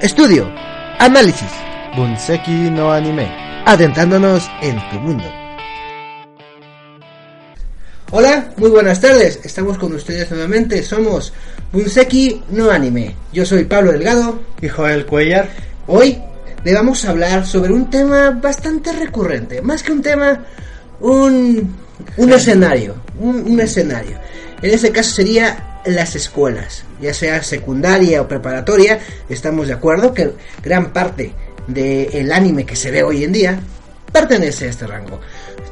Estudio, análisis, Bunseki no anime. adentrándonos en tu mundo. Hola, muy buenas tardes. Estamos con ustedes nuevamente. Somos Bunseki no anime. Yo soy Pablo Delgado. Y Joel Cuellar. Hoy le vamos a hablar sobre un tema bastante recurrente. Más que un tema, un, un escenario. Un, un escenario. En este caso sería las escuelas, ya sea secundaria o preparatoria. Estamos de acuerdo que gran parte del anime que se ve hoy en día pertenece a este rango.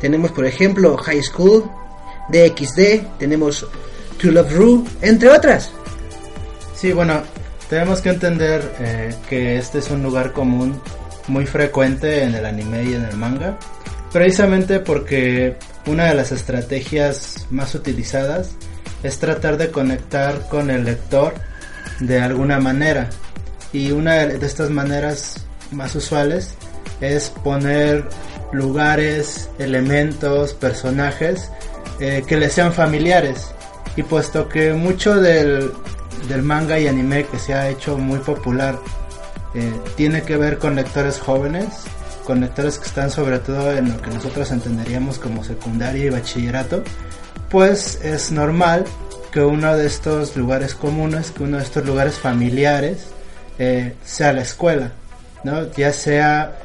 Tenemos, por ejemplo, High School, DXD, tenemos To Love Ru, entre otras. Sí, bueno, tenemos que entender eh, que este es un lugar común muy frecuente en el anime y en el manga, precisamente porque una de las estrategias más utilizadas es tratar de conectar con el lector de alguna manera. Y una de estas maneras más usuales es poner lugares, elementos, personajes eh, que le sean familiares. Y puesto que mucho del, del, manga y anime que se ha hecho muy popular eh, tiene que ver con lectores jóvenes, con lectores que están sobre todo en lo que nosotros entenderíamos como secundaria y bachillerato, pues es normal que uno de estos lugares comunes, que uno de estos lugares familiares eh, sea la escuela, ¿no? Ya sea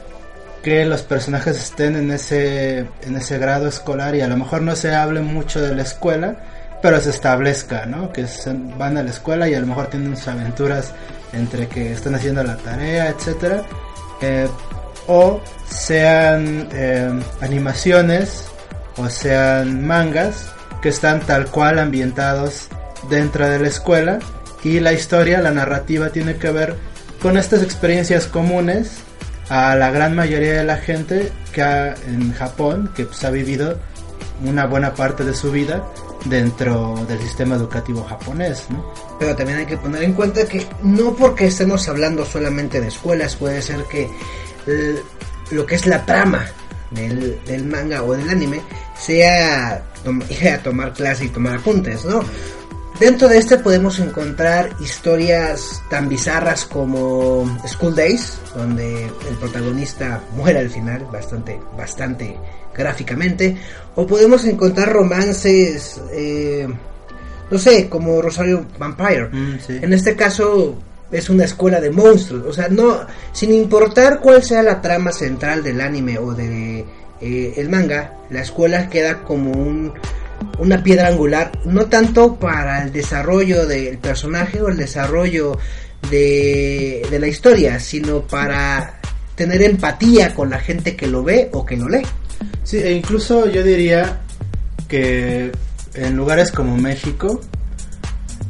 que los personajes estén en ese, en ese grado escolar y a lo mejor no se hable mucho de la escuela, pero se establezca, ¿no? Que van a la escuela y a lo mejor tienen sus aventuras entre que están haciendo la tarea, etcétera, eh, o sean eh, animaciones o sean mangas están tal cual ambientados dentro de la escuela y la historia, la narrativa tiene que ver con estas experiencias comunes a la gran mayoría de la gente que en Japón, que pues, ha vivido una buena parte de su vida dentro del sistema educativo japonés. Pero también hay que poner en cuenta que no porque estemos hablando solamente de escuelas, puede ser que el, lo que es la trama del, del, manga o del anime sea ir a tomar clase y tomar apuntes, ¿no? Dentro de este podemos encontrar historias tan bizarras como School Days, donde el protagonista muere al final, bastante, bastante gráficamente, o podemos encontrar romances, eh, no sé, como Rosario Vampire. Mm, sí. En este caso es una escuela de monstruos, o sea, no, sin importar cuál sea la trama central del anime o de eh, el manga, la escuela queda como un una piedra angular, no tanto para el desarrollo del personaje o el desarrollo de, de, la historia, sino para tener empatía con la gente que lo ve o que lo lee. Sí, e incluso yo diría que en lugares como México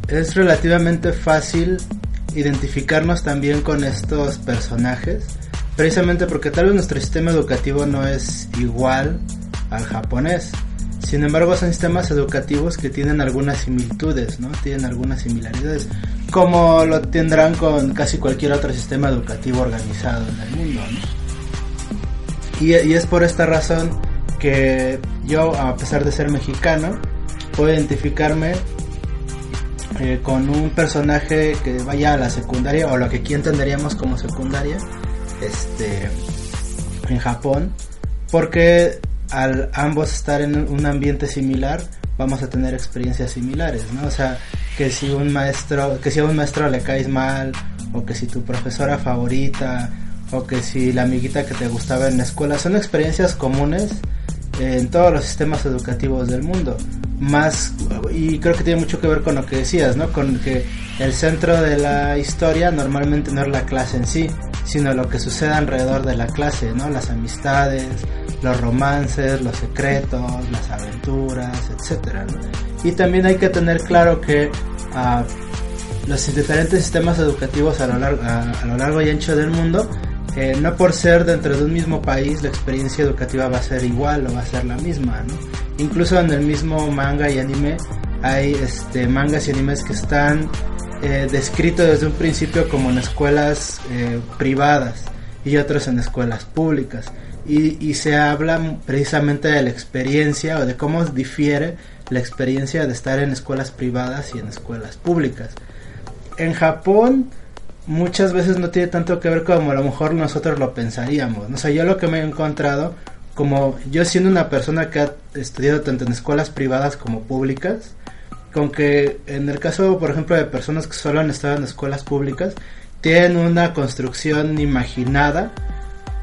es relativamente fácil identificarnos también con estos personajes, precisamente porque tal vez nuestro sistema educativo no es igual al japonés. Sin embargo, son sistemas educativos que tienen algunas similitudes, ¿no? Tienen algunas similaridades, como lo tendrán con casi cualquier otro sistema educativo organizado en el mundo, y es por esta razón que yo, a pesar de ser mexicano, puedo identificarme eh, con un personaje que vaya a la secundaria, o lo que aquí entenderíamos como secundaria, este, en Japón, porque al ambos estar en un ambiente similar vamos a tener experiencias similares, ¿no? O sea, que si un maestro, que si a un maestro le caes mal, o que si tu profesora favorita, o que si la amiguita que te gustaba en la escuela, son experiencias comunes en todos los sistemas educativos del mundo. Más, y creo que tiene mucho que ver con lo que decías, ¿no? Con que el centro de la historia normalmente no es la clase en sí, sino lo que sucede alrededor de la clase, ¿no? Las amistades, los romances, los secretos, las aventuras, etcétera. ¿no? Y también hay que tener claro que uh, los diferentes sistemas educativos a lo largo, a, lo largo y ancho del mundo, no por ser dentro de un mismo país la experiencia educativa va a ser igual o va a ser la misma. Incluso en el mismo manga y anime hay este, mangas y animes que están eh, descritos desde un principio como en escuelas eh, privadas y otros en escuelas públicas. Y, y, se habla precisamente de la experiencia o de cómo difiere la experiencia de estar en escuelas privadas y en escuelas públicas. En Japón muchas veces no tiene tanto que ver como a lo mejor nosotros lo pensaríamos. O sea, yo lo que me he encontrado, como yo siendo una persona que ha estudiado tanto en escuelas privadas como públicas, con que en el caso, por ejemplo, de personas que solo han estado en escuelas públicas, tienen una construcción imaginada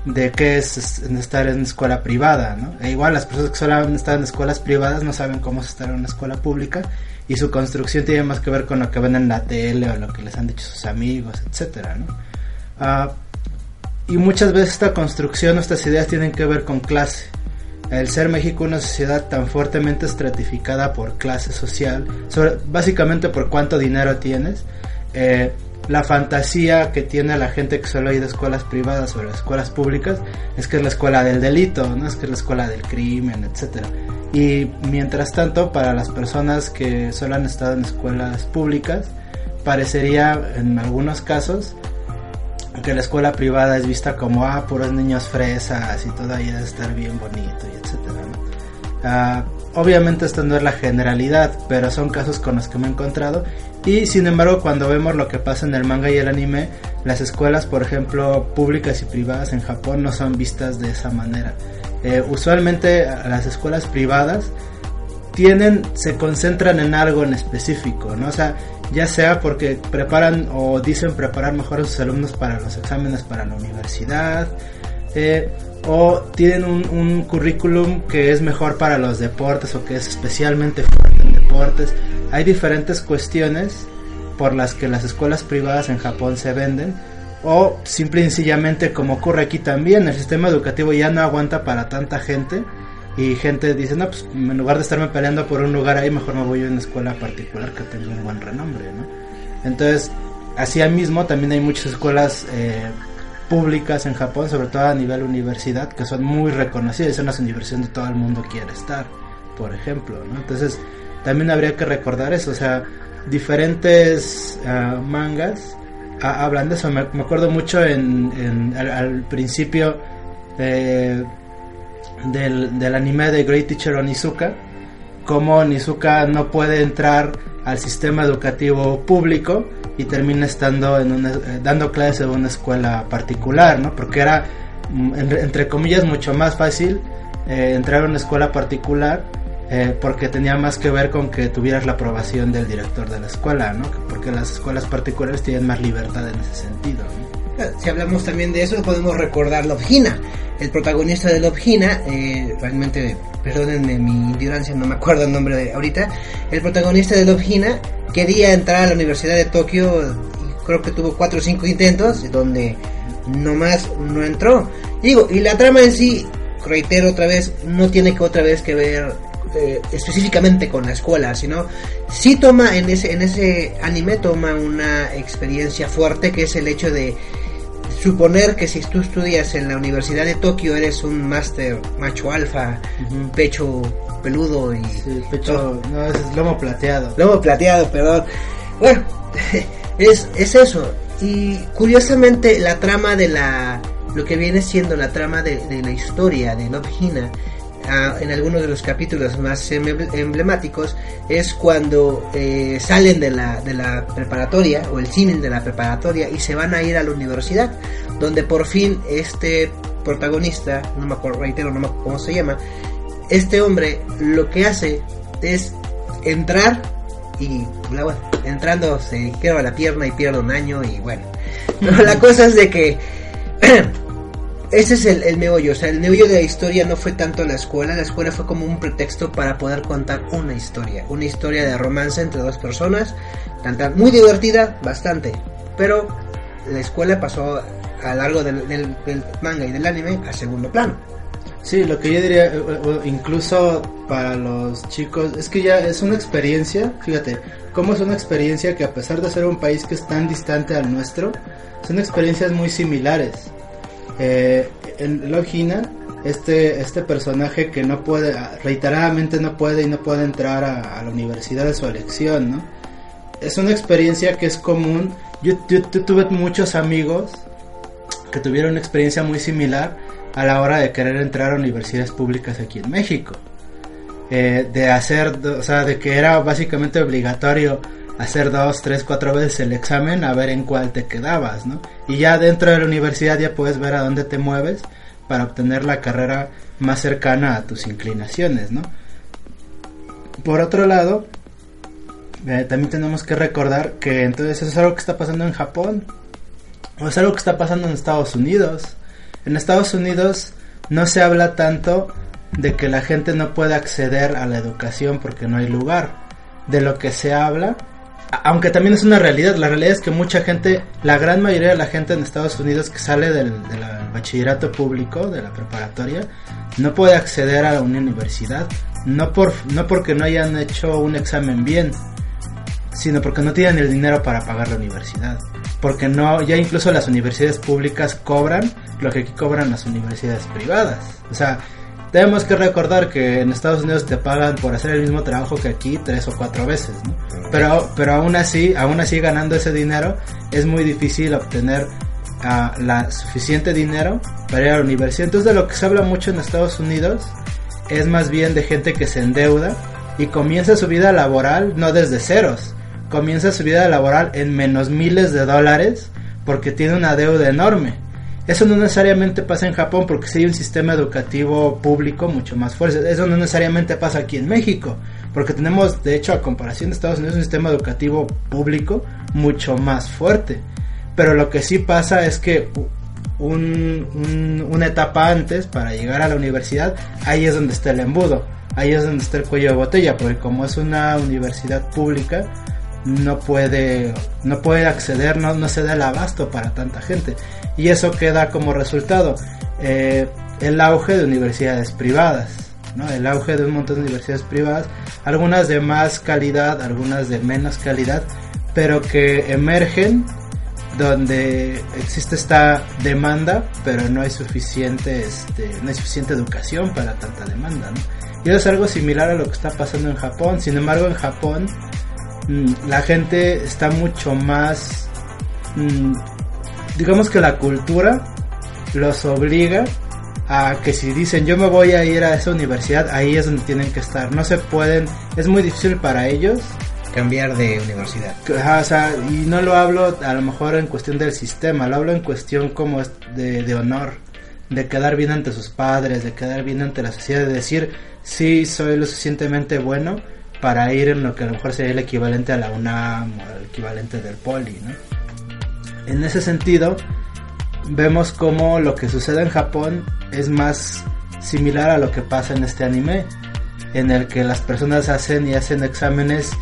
de qué es estar en escuela privada, ¿no? E igual las personas que solo han estado en escuelas privadas no saben cómo es estar en una escuela pública y su construcción tiene más que ver con lo que ven en la tele o lo que les han dicho sus amigos, etcétera, ¿no? Ah, y muchas veces esta construcción, estas ideas tienen que ver con clase. El ser México una sociedad tan fuertemente estratificada por clase social, básicamente por cuánto dinero tienes, eh, la fantasía que tiene la gente que solo ha ido a escuelas privadas o a escuelas públicas es que es la escuela del delito, no es que es la escuela del crimen, etcétera. Y mientras tanto, para las personas que solo han estado en escuelas públicas, parecería en algunos casos que la escuela privada es vista como, ah, puros niños fresas y todo ahí debe estar bien bonito y. Ah, obviamente esto no es la generalidad, pero son casos con los que me he encontrado y sin embargo cuando vemos lo que pasa en el manga y el anime, las escuelas por ejemplo públicas y privadas en Japón no son vistas de esa manera. Eh, usualmente las escuelas privadas tienen, se concentran en algo en específico, ¿no? Sea, ya sea porque preparan o dicen preparar mejor a sus alumnos para los exámenes para la universidad, eh, o tienen un, un, currículum que es mejor para los deportes o que es especialmente fuerte Hay diferentes cuestiones por las que las escuelas privadas en Japón se venden o simple y sencillamente como ocurre aquí también, el sistema educativo ya no aguanta para tanta gente y gente dice, no, pues en lugar de estarme peleando por un lugar ahí, mejor me voy a una escuela particular que tenga un buen renombre, ¿no? Entonces, así mismo también hay muchas escuelas eh, públicas en Japón, sobre todo a nivel universidad, que son muy reconocidas, son las universidades donde todo el mundo quiere estar, por ejemplo. Entonces, también habría que recordar eso, o sea, diferentes ah, mangas hablan de eso. Me, acuerdo mucho en, al, principio del, del, anime de Great Teacher Onizuka, como Onizuka no puede entrar al sistema educativo público y termina estando en una, eh, dando clases en una escuela particular, ¿no? Porque era, mm, entre comillas, mucho más fácil eh, entrar a una escuela particular eh, porque tenía más que ver con que tuvieras la aprobación del director de la escuela, ¿no? Porque las escuelas particulares tienen más libertad en ese sentido. Ah, si hablamos también de eso, podemos recordar Lobgina. El protagonista de Lobgina, eh, realmente, perdónenme mi ignorancia, no me acuerdo el nombre de ahorita. El protagonista de Lobgina quería entrar a la Universidad de Tokio y creo que tuvo cuatro o cinco intentos, donde nomás no entró. Digo, y la trama en sí, reitero otra vez, no tiene que otra vez que ver eh, específicamente con la escuela, sino sí toma en ese, en ese anime toma una experiencia fuerte que es el hecho de suponer que si tú estudias en la Universidad de Tokio eres un máster macho alfa, pecho peludo y pecho, no, es lomo plateado. Lomo plateado, perdón. Bueno, es, es eso. Y curiosamente la trama de la lo que viene siendo la trama de, de la historia de Love Hina en algunos de los capítulos más emblemáticos es cuando eh, salen de la, de la preparatoria o el símil de la preparatoria y se van a ir a la universidad donde por fin este protagonista no me acuerdo reitero no me acuerdo cómo se llama este hombre lo que hace es entrar y bueno, entrando se queda la pierna y pierde un año y bueno. La cosa es de que ese es el, el, meollo, o sea, el meollo de la historia no fue tanto la escuela, la escuela fue como un pretexto para poder contar una historia, una historia de romance entre dos personas, tanta, muy divertida, bastante, pero la escuela pasó a lo largo del, del, manga y del anime a segundo plano. Sí, lo que yo diría, eh, eh, incluso para los chicos, es que ya es una experiencia, fíjate, cómo es una experiencia que a pesar de ser un país que es tan distante al nuestro, son experiencias muy similares. Eh, en Logina, este, este personaje que no puede, reiteradamente no puede y no puede entrar a, la universidad de su elección, ¿no? Es una experiencia que es común. yo tuve muchos amigos que tuvieron una experiencia muy similar a la hora de querer entrar a universidades públicas aquí en México. Eh, de hacer, o sea, de que era básicamente obligatorio hacer dos, tres, cuatro veces el examen a ver en cuál te quedabas, ¿no? Y ya dentro de la universidad ya puedes ver a dónde te mueves para obtener la carrera más cercana a tus inclinaciones, ¿no? Por otro lado, eh, también tenemos que recordar que entonces eso es algo que está pasando en Japón, o es algo que está pasando en Estados Unidos. En Estados Unidos no se habla tanto de que la gente no puede acceder a la educación porque no hay lugar. De lo que se habla, aunque también es una realidad, la realidad es que mucha gente, la gran mayoría de la gente en Estados Unidos que sale del, bachillerato público, de la preparatoria, no puede acceder a una universidad, no, por, no porque no hayan hecho un examen bien, sino porque no tienen el dinero para pagar la universidad. Porque no, ya incluso las universidades públicas cobran lo que aquí cobran las universidades privadas. O sea, tenemos que recordar que en Estados Unidos te pagan por hacer el mismo trabajo que aquí tres o cuatro veces, ¿no? Pero, pero aún así, aún así ganando ese dinero, es muy difícil obtener uh, la suficiente dinero para ir a la universidad. Entonces de lo que se habla mucho en Estados Unidos es más bien de gente que se endeuda y comienza su vida laboral no desde ceros, comienza su vida laboral en menos miles de dólares porque tiene una deuda enorme. Eso no necesariamente pasa en Japón porque sí hay un sistema educativo público mucho más fuerte. Eso no necesariamente pasa aquí en México porque tenemos, de hecho, a comparación de Estados Unidos, un sistema educativo público mucho más fuerte. Pero lo que sí pasa es que una etapa antes para llegar a la universidad, ahí es donde está el embudo, ahí es donde está el cuello de botella, porque como es una universidad pública, no puede, no puede acceder, no, no se da el abasto para tanta gente. Y eso queda como resultado eh, el auge de universidades privadas, ¿no? el auge de un montón de universidades privadas, algunas de más calidad, algunas de menos calidad, pero que emergen donde existe esta demanda, pero no hay suficiente, este, no hay suficiente educación para tanta demanda. Y eso es algo similar a lo que está pasando en Japón. Sin embargo, en Japón la gente está mucho más, mm, digamos que la cultura los obliga a que si dicen yo me voy a ir a esa universidad, ahí es donde tienen que estar. No se pueden, es muy difícil para ellos cambiar de universidad. o sea, y no lo hablo a lo mejor en cuestión del sistema, lo hablo en cuestión como de, de honor, de quedar bien ante sus padres, de quedar bien ante la sociedad, de decir, sí, soy lo suficientemente bueno para ir en lo que a lo mejor sería el equivalente a la UNAM o el equivalente del Poli, ¿no? En ese sentido, vemos como lo que sucede en Japón es más similar a lo que pasa en este anime, en el que las personas hacen y hacen exámenes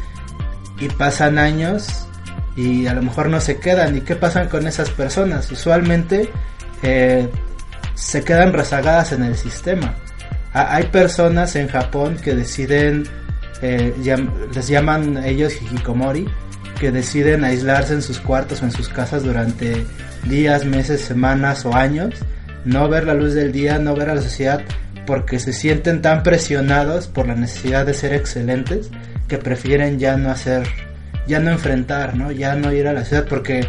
y pasan años y a lo mejor no se quedan. ¿Y qué pasan con esas personas? Usualmente eh, se quedan rezagadas en el sistema. hay personas en Japón que deciden eh, les llaman ellos hikikomori, que deciden aislarse en sus cuartos o en sus casas durante días, meses, semanas o años, no ver la luz del día, no ver a la sociedad, porque se sienten tan presionados por la necesidad de ser excelentes que prefieren ya no hacer, ya no enfrentar, ¿no? ya no ir a la ciudad porque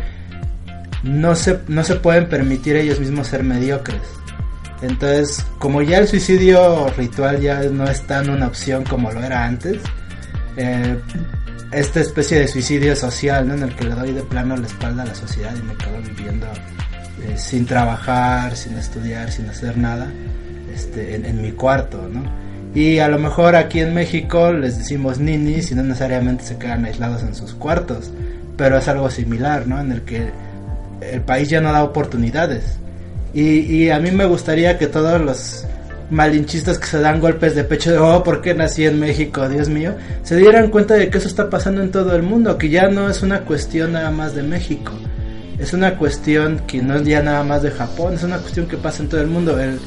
no se, no se pueden permitir ellos mismos ser mediocres. Entonces, como ya el suicidio ritual ya no es tan una opción como lo era antes, eh, esta especie de suicidio social, ¿no? En el que le doy de plano la espalda a la sociedad y me quedo viviendo eh, sin trabajar, sin estudiar, sin hacer nada, este, en, mi cuarto, ¿no? Y a lo mejor aquí en México les decimos ninis y no necesariamente se quedan aislados en sus cuartos, pero es algo similar, ¿no? En el que el país ya no da oportunidades y, a mí me gustaría que todos los malinchistas que se dan golpes de pecho de, oh, ¿por qué nací en México? Dios mío, se dieran cuenta de que eso está pasando en todo el mundo, que ya no es una cuestión nada más de México, es una cuestión que no es ya nada más de Japón, es una cuestión que pasa en todo el mundo. El,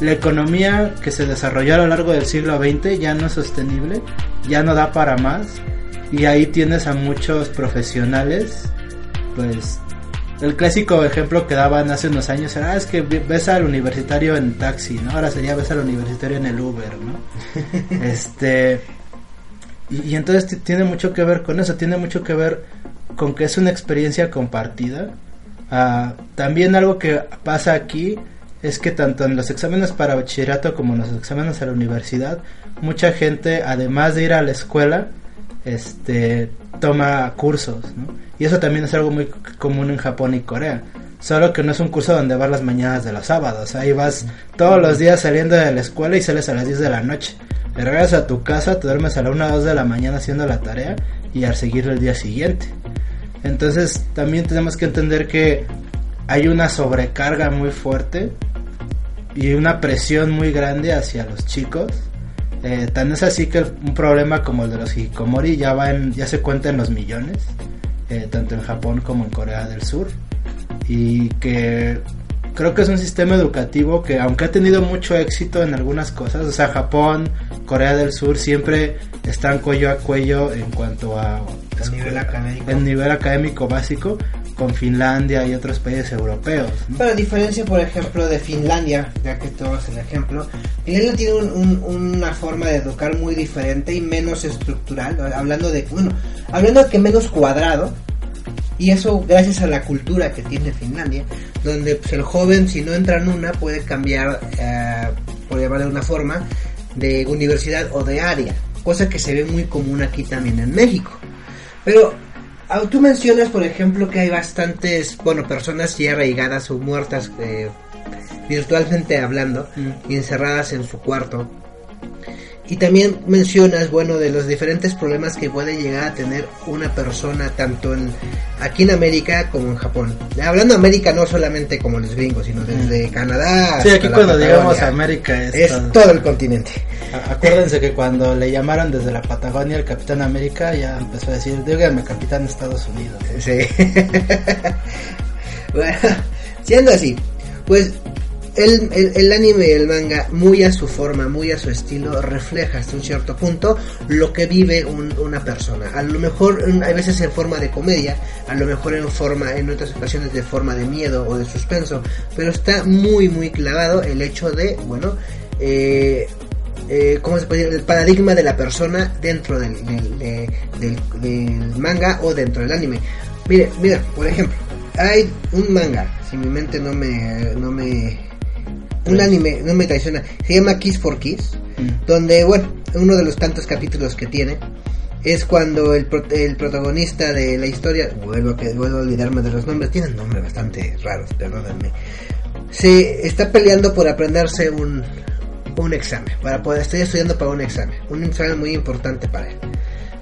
la economía que se desarrolló a lo largo del siglo XX ya no es sostenible, ya no da para más y ahí tienes a muchos profesionales, pues el clásico ejemplo que daban hace unos años era, ah, es que ves al universitario en taxi, ¿no? Ahora sería ves al universitario en el Uber, ¿no? este y, entonces tiene mucho que ver con eso, tiene mucho que ver con que es una experiencia compartida. Ah, también algo que pasa aquí es que tanto en los exámenes para bachillerato como en los exámenes a la universidad, mucha gente, además de ir a la escuela, este, toma cursos, Y eso también es algo muy común en Japón y Corea. Solo que no es un curso donde vas las mañanas de los sábados. Ahí vas todos los días saliendo de la escuela y sales a las 10 de la noche. regresas a tu casa, te duermes a la 1 o 2 de la mañana haciendo la tarea y al seguir el día siguiente. Entonces también tenemos que entender que hay una sobrecarga muy fuerte y una presión muy grande hacia los chicos. Eh, tan es así que un problema como el de los hikikomori ya va en, ya se cuenta en los millones, eh, tanto en Japón como en Corea del Sur. Y que creo que es un sistema educativo que aunque ha tenido mucho éxito en algunas cosas, o sea, Japón, Corea del Sur siempre están cuello a cuello en cuanto a, nivel académico. En nivel académico básico, con Finlandia y otros países europeos. Pero a diferencia, por ejemplo, de Finlandia, ya que tomas el ejemplo, Finlandia tiene una forma de educar muy diferente y menos estructural, hablando de, bueno, hablando de que menos cuadrado, y eso gracias a la cultura que tiene Finlandia, donde pues, el joven si no entra en una puede cambiar, eh, por llamarlo de una forma, de universidad o de área, cosa que se ve muy común aquí también en México. Pero tú mencionas, por ejemplo, que hay bastantes, bueno, personas ya arraigadas o muertas eh, virtualmente hablando, mm. encerradas en su cuarto. Y también mencionas, bueno, de los diferentes problemas que puede llegar a tener una persona tanto en, aquí en América como en Japón. Hablando de América no solamente como los gringos, sino desde mm. Canadá. Sí, aquí cuando llegamos a América es, todo. el continente. Acuérdense que cuando le llamaron desde la Patagonia el Capitán América ya empezó a decir, dígame Capitán Estados Unidos. Sí. bueno, siendo así, pues el, el, anime y el manga, muy a su forma, muy a su estilo, refleja hasta un cierto punto lo que vive una persona. A lo mejor hay veces en forma de comedia, a lo mejor en forma, en otras ocasiones de forma de miedo o de suspenso, pero está muy, muy clavado el hecho de, bueno, eh, eh, ¿cómo se puede decir? El paradigma de la persona dentro del, del, del, manga o dentro del anime. Mire, mira, por ejemplo, hay un manga, si mi mente no me, no me un anime, no me traiciona, se llama Kiss for Kiss, mm. donde, bueno, uno de los tantos capítulos que tiene es cuando el, el protagonista de la historia, vuelvo a, vuelvo a olvidarme de los nombres, tienen nombres bastante raros, perdónenme, se está peleando por aprenderse un, un examen, para poder, estoy estudiando para un examen, un examen muy importante para él.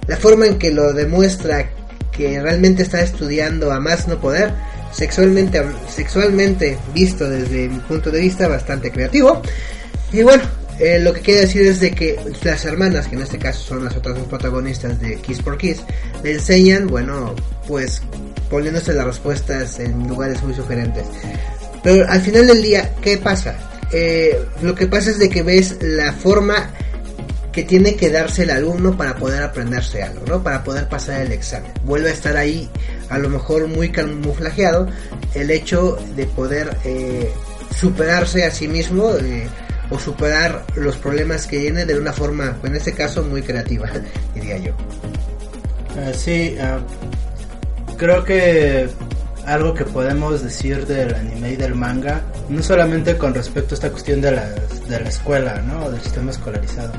La forma en que lo demuestra que realmente está estudiando a más no poder sexualmente, sexualmente visto desde mi punto de vista bastante creativo. Y bueno, eh, lo que quiere decir es de que las hermanas, que en este caso son las otras dos protagonistas de Kiss por Kiss, le enseñan, bueno, pues poniéndose las respuestas en lugares muy sugerentes. Pero al final del día, ¿qué pasa? Eh, lo que pasa es de que ves la forma que tiene que darse el alumno para poder aprenderse algo, ¿no? Para poder pasar el examen. Vuelve a estar ahí, a lo mejor muy camuflajeado, el hecho de poder eh, superarse a sí mismo eh, o superar los problemas que tiene de una forma, en este caso, muy creativa, diría yo. Ah, sí, ah, creo que algo que podemos decir del anime y del manga, no solamente con respecto a esta cuestión de la, de la escuela, ¿no? Del sistema escolarizado,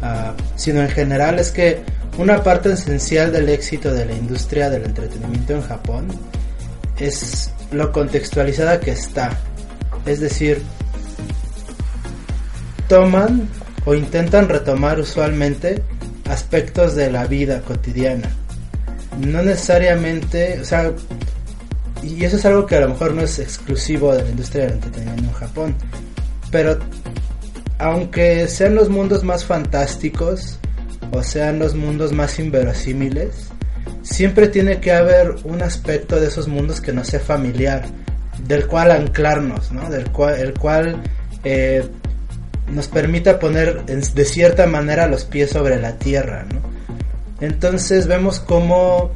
Ah, sino en general es que una parte esencial del éxito de la industria del entretenimiento en Japón es lo contextualizada que está. Es decir, toman o intentan retomar usualmente aspectos de la vida cotidiana. No necesariamente, o sea, y eso es algo que a lo mejor no es exclusivo de la industria del entretenimiento en Japón, pero aunque sean los mundos más fantásticos o sean los mundos más inverosímiles, siempre tiene que haber un aspecto de esos mundos que no sea familiar, del cual anclarnos, ¿no? Del cual, el cual eh, nos permita poner de cierta manera los pies sobre la tierra. Entonces vemos cómo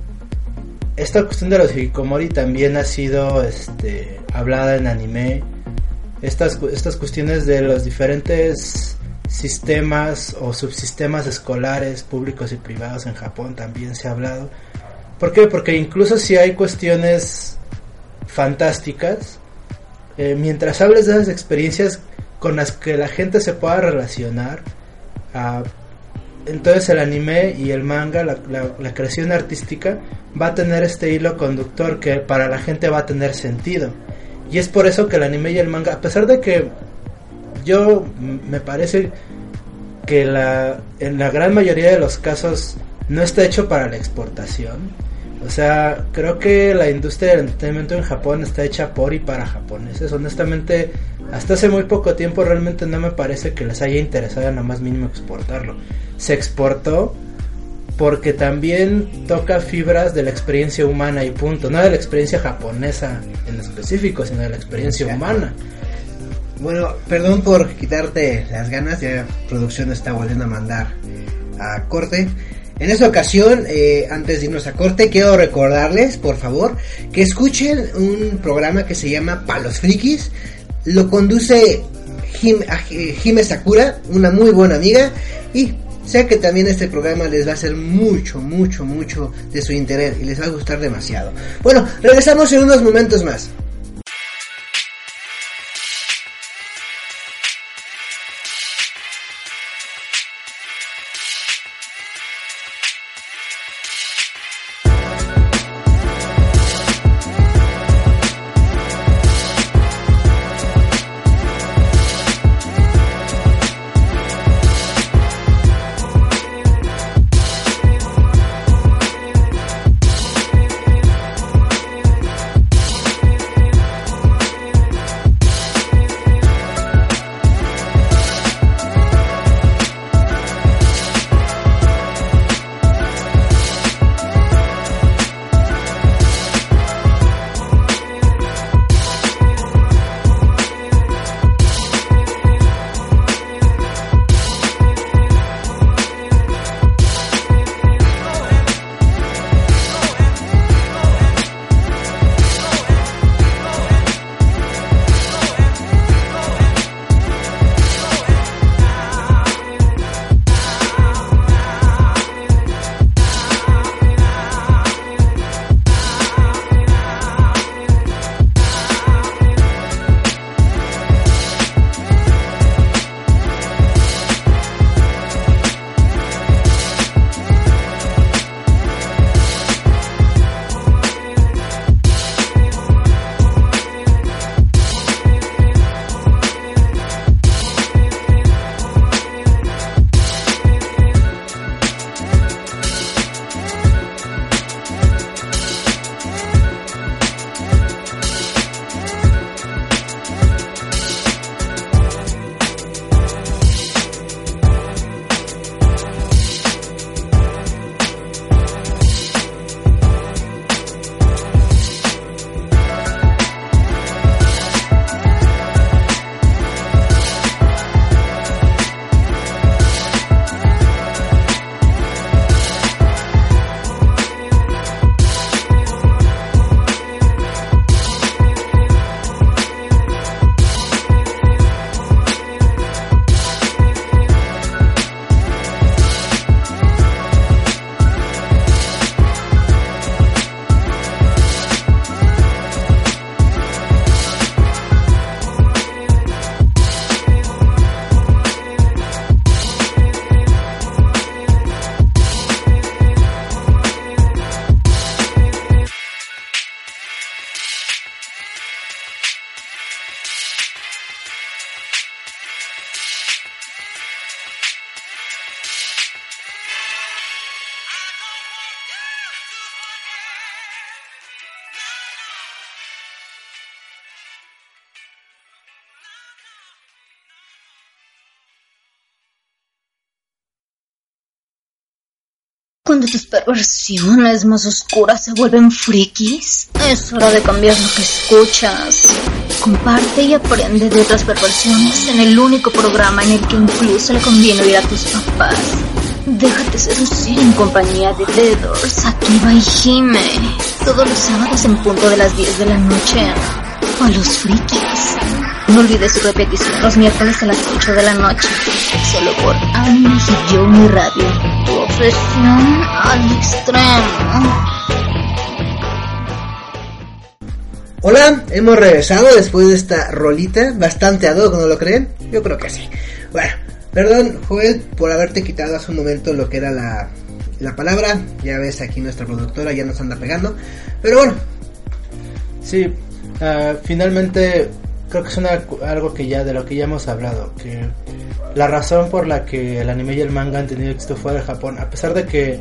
esta cuestión de los hikikomori también ha sido este, hablada en anime. Estas, estas cuestiones de los diferentes sistemas o subsistemas escolares públicos y privados en Japón también se ha hablado. ¿Por qué? Porque incluso si hay cuestiones fantásticas, eh, mientras hables de esas experiencias con las que la gente se pueda relacionar, ah, entonces el anime y el manga, la, la, creación artística, va a tener este hilo conductor que para la gente va a tener sentido. Y es por eso que el anime y el manga, a pesar de que yo me parece que la, en la gran mayoría de los casos no está hecho para la exportación. O sea, creo que la industria del entretenimiento en Japón está hecha por y para japoneses. Honestamente, hasta hace muy poco tiempo realmente no me parece que les haya interesado en lo más mínimo exportarlo. Se exportó porque también toca fibras de la experiencia humana y punto, no de la experiencia japonesa en específico, sino de la experiencia humana. Bueno, perdón por quitarte las ganas, ya producción está volviendo a mandar a corte. En esta ocasión, eh, antes de irnos a corte, quiero recordarles, por favor, que escuchen un programa que se llama Palos Frikis. Lo conduce Jime Sakura, una muy buena amiga, y sé que también este programa les va a ser mucho, mucho, mucho de su interés y les va a gustar demasiado. Bueno, regresamos en unos momentos más. Perversiones más oscuras se vuelven frikis, es hora de cambiar lo que escuchas. Comparte y aprende de otras perversiones en el único programa en el que incluso le conviene oír a tus papás. Déjate seducir en compañía de Deadors, Akiba y Hime. Todos los sábados en punto de las 10 de la noche. A los frikis. No olvides su repetición los miércoles a las 8 de la noche. Solo por Anime Mi Radio. Tu obsesión al extremo. Hola, hemos regresado después de esta rolita, bastante ad hoc, ¿no lo creen? Yo creo que sí. Bueno, perdón Joel por haberte quitado hace un momento lo que era la, la palabra, ya ves aquí nuestra productora ya nos anda pegando, pero bueno. Sí, uh, finalmente creo que es una, algo que ya de lo que ya hemos hablado, que la razón por la que el anime y el manga han tenido éxito fuera de Japón, a pesar de que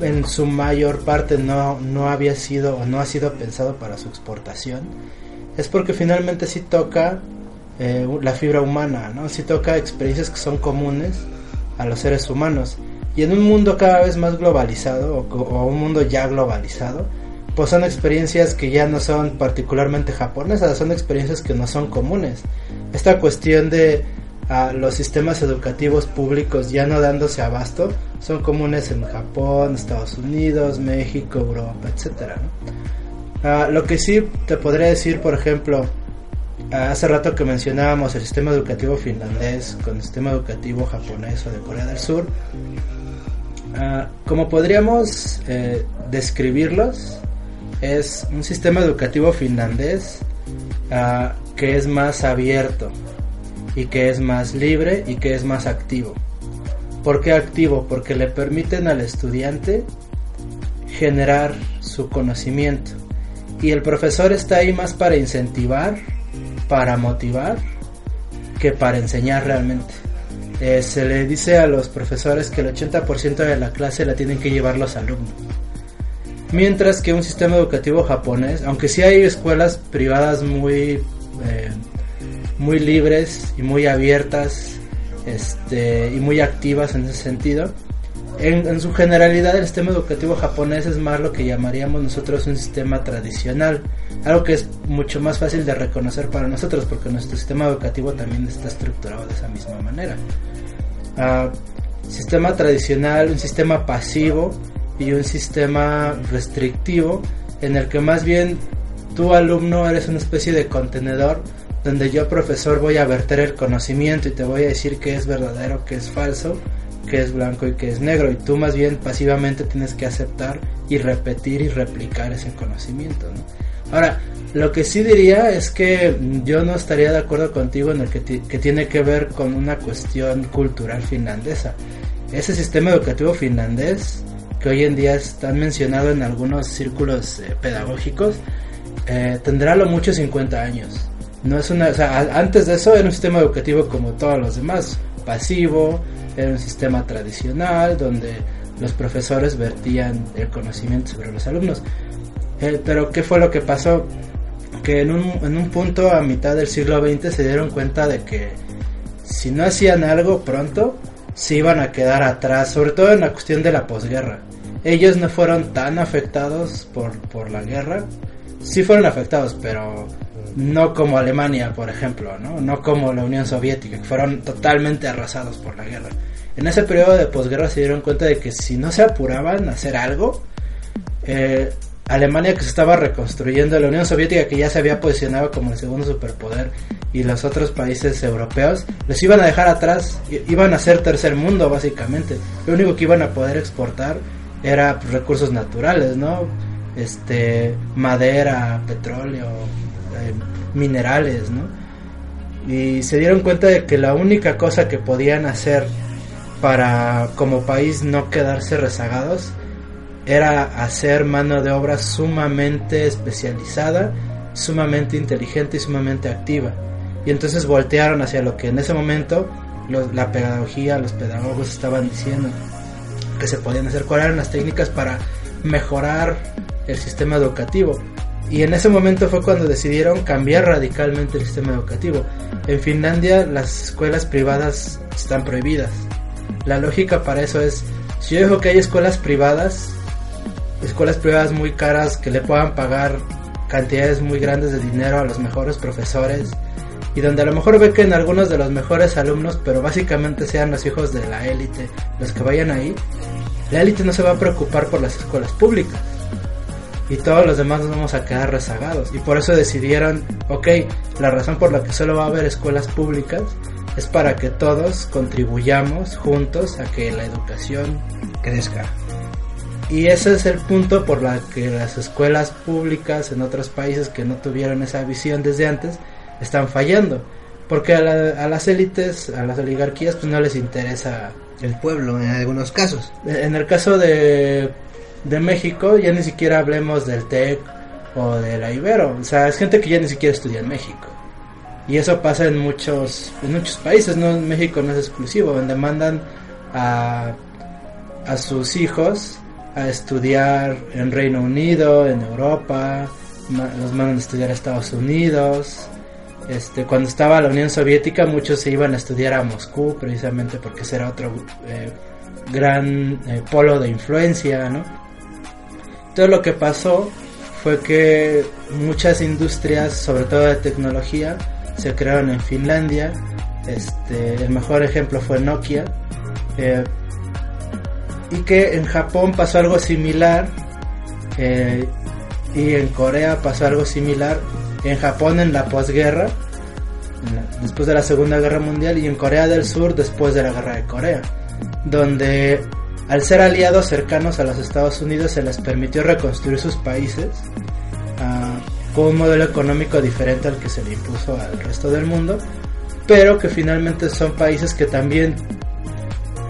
en su mayor parte no, no había sido o no ha sido pensado para su exportación, es porque finalmente sí toca eh, la fibra humana, ¿no? Sí toca experiencias que son comunes a los seres humanos. Y en un mundo cada vez más globalizado, o, o un mundo ya globalizado, pues son experiencias que ya no son particularmente japonesas, son experiencias que no son comunes. Esta cuestión de ah, los sistemas educativos públicos ya no dándose abasto son comunes en Japón, Estados Unidos, México, Europa, etc. Ah, lo que sí te podría decir, por ejemplo, ah, hace rato que mencionábamos el sistema educativo finlandés con el sistema educativo japonés o de Corea del Sur, como podríamos eh, describirlos, es un sistema educativo finlandés uh, que es más abierto y que es más libre y que es más activo. ¿Por qué activo? Porque le permiten al estudiante generar su conocimiento y el profesor está ahí más para incentivar, para motivar, que para enseñar realmente. Eh, se le dice a los profesores que el 80% de la clase la tienen que llevar los alumnos. Mientras que un sistema educativo japonés, aunque sí hay escuelas privadas muy, eh, muy libres y muy abiertas este, y muy activas en ese sentido, en, su generalidad el sistema educativo japonés es más lo que llamaríamos nosotros un sistema tradicional, algo que es mucho más fácil de reconocer para nosotros porque nuestro sistema educativo también está estructurado de esa misma manera. Uh, sistema tradicional, un sistema pasivo y un sistema restrictivo en el que más bien tú alumno eres una especie de contenedor donde yo profesor voy a verter el conocimiento y te voy a decir qué es verdadero, qué es falso, qué es blanco y qué es negro y tú más bien pasivamente tienes que aceptar y repetir y replicar ese conocimiento. Ahora, lo que sí diría es que yo no estaría de acuerdo contigo en el que, que tiene que ver con una cuestión cultural finlandesa. Ese sistema educativo finlandés que hoy en día están mencionado en algunos círculos eh, pedagógicos, eh, tendrá lo mucho 50 años. No es una, antes de eso era un sistema educativo como todos los demás, pasivo, era un sistema tradicional donde los profesores vertían el conocimiento sobre los alumnos. Eh, pero ¿qué fue lo que pasó? Que en un, en un punto a mitad del siglo XX se dieron cuenta de que si no hacían algo pronto, se iban a quedar atrás, sobre todo en la cuestión de la posguerra. Ellos no fueron tan afectados por, por la guerra, sí fueron afectados, pero no como Alemania, por ejemplo, ¿no? no como la Unión Soviética, que fueron totalmente arrasados por la guerra. En ese periodo de posguerra se dieron cuenta de que si no se apuraban a hacer algo, eh, Alemania que se estaba reconstruyendo, la Unión Soviética que ya se había posicionado como el segundo superpoder y los otros países europeos, los iban a dejar atrás, iban a ser tercer mundo básicamente. Lo único que iban a poder exportar era recursos naturales, ¿no? Este, madera, petróleo, eh, minerales, ¿no? Y se dieron cuenta de que la única cosa que podían hacer para como país no quedarse rezagados era hacer mano de obra sumamente especializada, sumamente inteligente y sumamente activa. Y entonces voltearon hacia lo que en ese momento la pedagogía, los pedagogos estaban diciendo que se podían hacer, cuáles eran las técnicas para mejorar el sistema educativo. Y en ese momento fue cuando decidieron cambiar radicalmente el sistema educativo. En Finlandia las escuelas privadas están prohibidas. La lógica para eso es Si yo digo que hay escuelas privadas, escuelas privadas muy caras que le puedan pagar cantidades muy grandes de dinero a los mejores profesores y donde a lo mejor ve que en algunos de los mejores alumnos, pero básicamente sean los hijos de la élite los que vayan ahí, la élite no se va a preocupar por las escuelas públicas y todos los demás nos vamos a quedar rezagados. Y por eso decidieron, ok, la razón por la que solo va a haber escuelas públicas es para que todos contribuyamos juntos a que la educación crezca. Y ese es el punto por la que las escuelas públicas en otros países que no tuvieron esa visión desde antes están fallando. Porque a, las élites, a las oligarquías, pues no les interesa el pueblo en algunos casos. En el caso de de México, ya ni siquiera hablemos del TEC o de la Ibero. O sea, es gente que ya ni siquiera estudia en México. Y eso pasa en muchos, en muchos países, no en México no es exclusivo, donde mandan a, a sus hijos a estudiar en Reino Unido, en Europa, los mandan a estudiar a Estados Unidos. Este, cuando estaba la Unión Soviética, muchos se iban a estudiar a Moscú, precisamente porque ese era otro eh, gran eh, polo de influencia, ¿no? Todo lo que pasó fue que muchas industrias, sobre todo de tecnología, se crearon en Finlandia. Este, el mejor ejemplo fue Nokia. Eh, y que en Japón pasó algo similar. Y en Corea pasó algo similar. En Japón en la posguerra, después de la Segunda Guerra Mundial, y en Corea del Sur después de la Guerra de Corea. Donde al ser aliados cercanos a los Estados Unidos se les permitió reconstruir sus países ah, con un modelo económico diferente al que se le impuso al resto del mundo, pero que finalmente son países que también,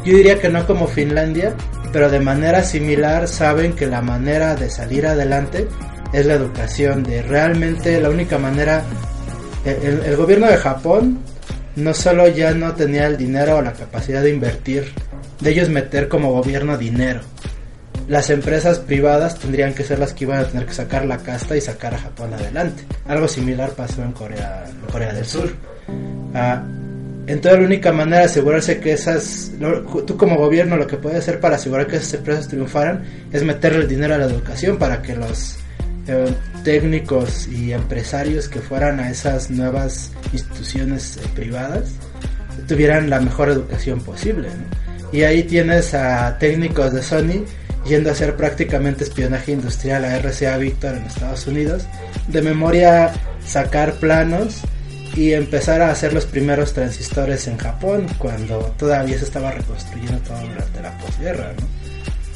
yo diría que no como Finlandia, pero de manera similar saben que la manera de salir adelante es la educación, de realmente la única manera, el, gobierno de Japón no solo ya no tenía el dinero o la capacidad de invertir de ellos meter como gobierno dinero. Las empresas privadas tendrían que ser las que iban a tener que sacar la casta y sacar a Japón adelante. Algo similar pasó en Corea, Corea del Sur. Ah, entonces la única manera de asegurarse que esas, tú como gobierno lo que puedes hacer para asegurar que esas empresas triunfaran es meterle el dinero a la educación para que los eh, técnicos y empresarios que fueran a esas nuevas instituciones eh, privadas tuvieran la mejor educación posible. Y ahí tienes a técnicos de Sony yendo a hacer prácticamente espionaje industrial a RCA Victor en Estados Unidos. De memoria sacar planos y empezar a hacer los primeros transistores en Japón cuando todavía se estaba reconstruyendo todo durante la posguerra.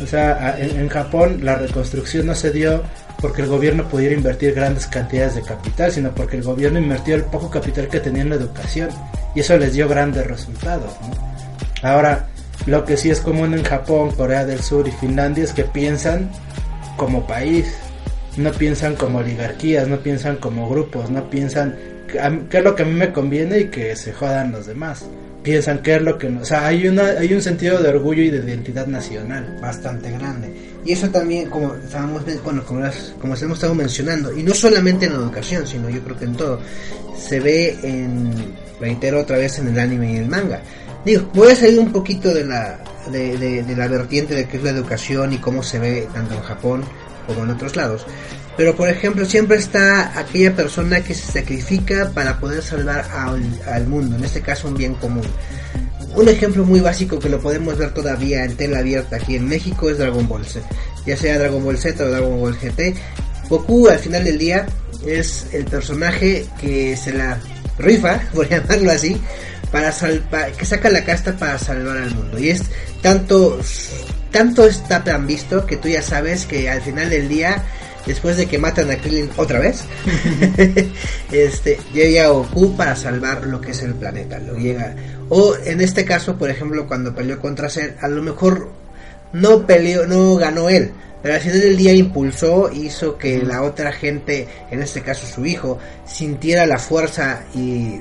O sea, en, Japón la reconstrucción no se dio porque el gobierno pudiera invertir grandes cantidades de capital, sino porque el gobierno invirtió el poco capital que tenía en la educación y eso les dio grandes resultados. Ahora, lo que sí es común en Japón, Corea del Sur y Finlandia es que piensan como país, no piensan como oligarquías, no piensan como grupos, no piensan qué es lo que a mí me conviene y que se jodan los demás. Piensan qué es lo que o sea, hay una hay un sentido de orgullo y de identidad nacional bastante grande. Y eso también como estábamos bueno, como, como hemos estado mencionando, y no solamente en la educación, sino yo creo que en todo, se ve en reitero otra vez en el anime y el manga Digo, a salir un poquito de la, de, la vertiente de qué es la educación y cómo se ve tanto en Japón como en otros lados. Pero por ejemplo, siempre está aquella persona que se sacrifica para poder salvar al, mundo, en este caso un bien común. Un ejemplo muy básico que lo podemos ver todavía en tela abierta aquí en México es Dragon Ball Z. Ya sea Dragon Ball Z o Dragon Ball GT, Goku al final del día es el personaje que se la rifa, por llamarlo así, para salvar, que saca la casta para salvar al mundo. Y es tanto, tanto está tan visto que tú ya sabes que al final del día, después de que matan a Krillin otra vez, este, llega Goku para salvar lo que es el planeta. Lo llega. O en este caso, por ejemplo, cuando peleó contra Cell, a lo mejor no peleó, no ganó él. Pero al final del día impulsó, hizo que la otra gente, en este caso su hijo, sintiera la fuerza y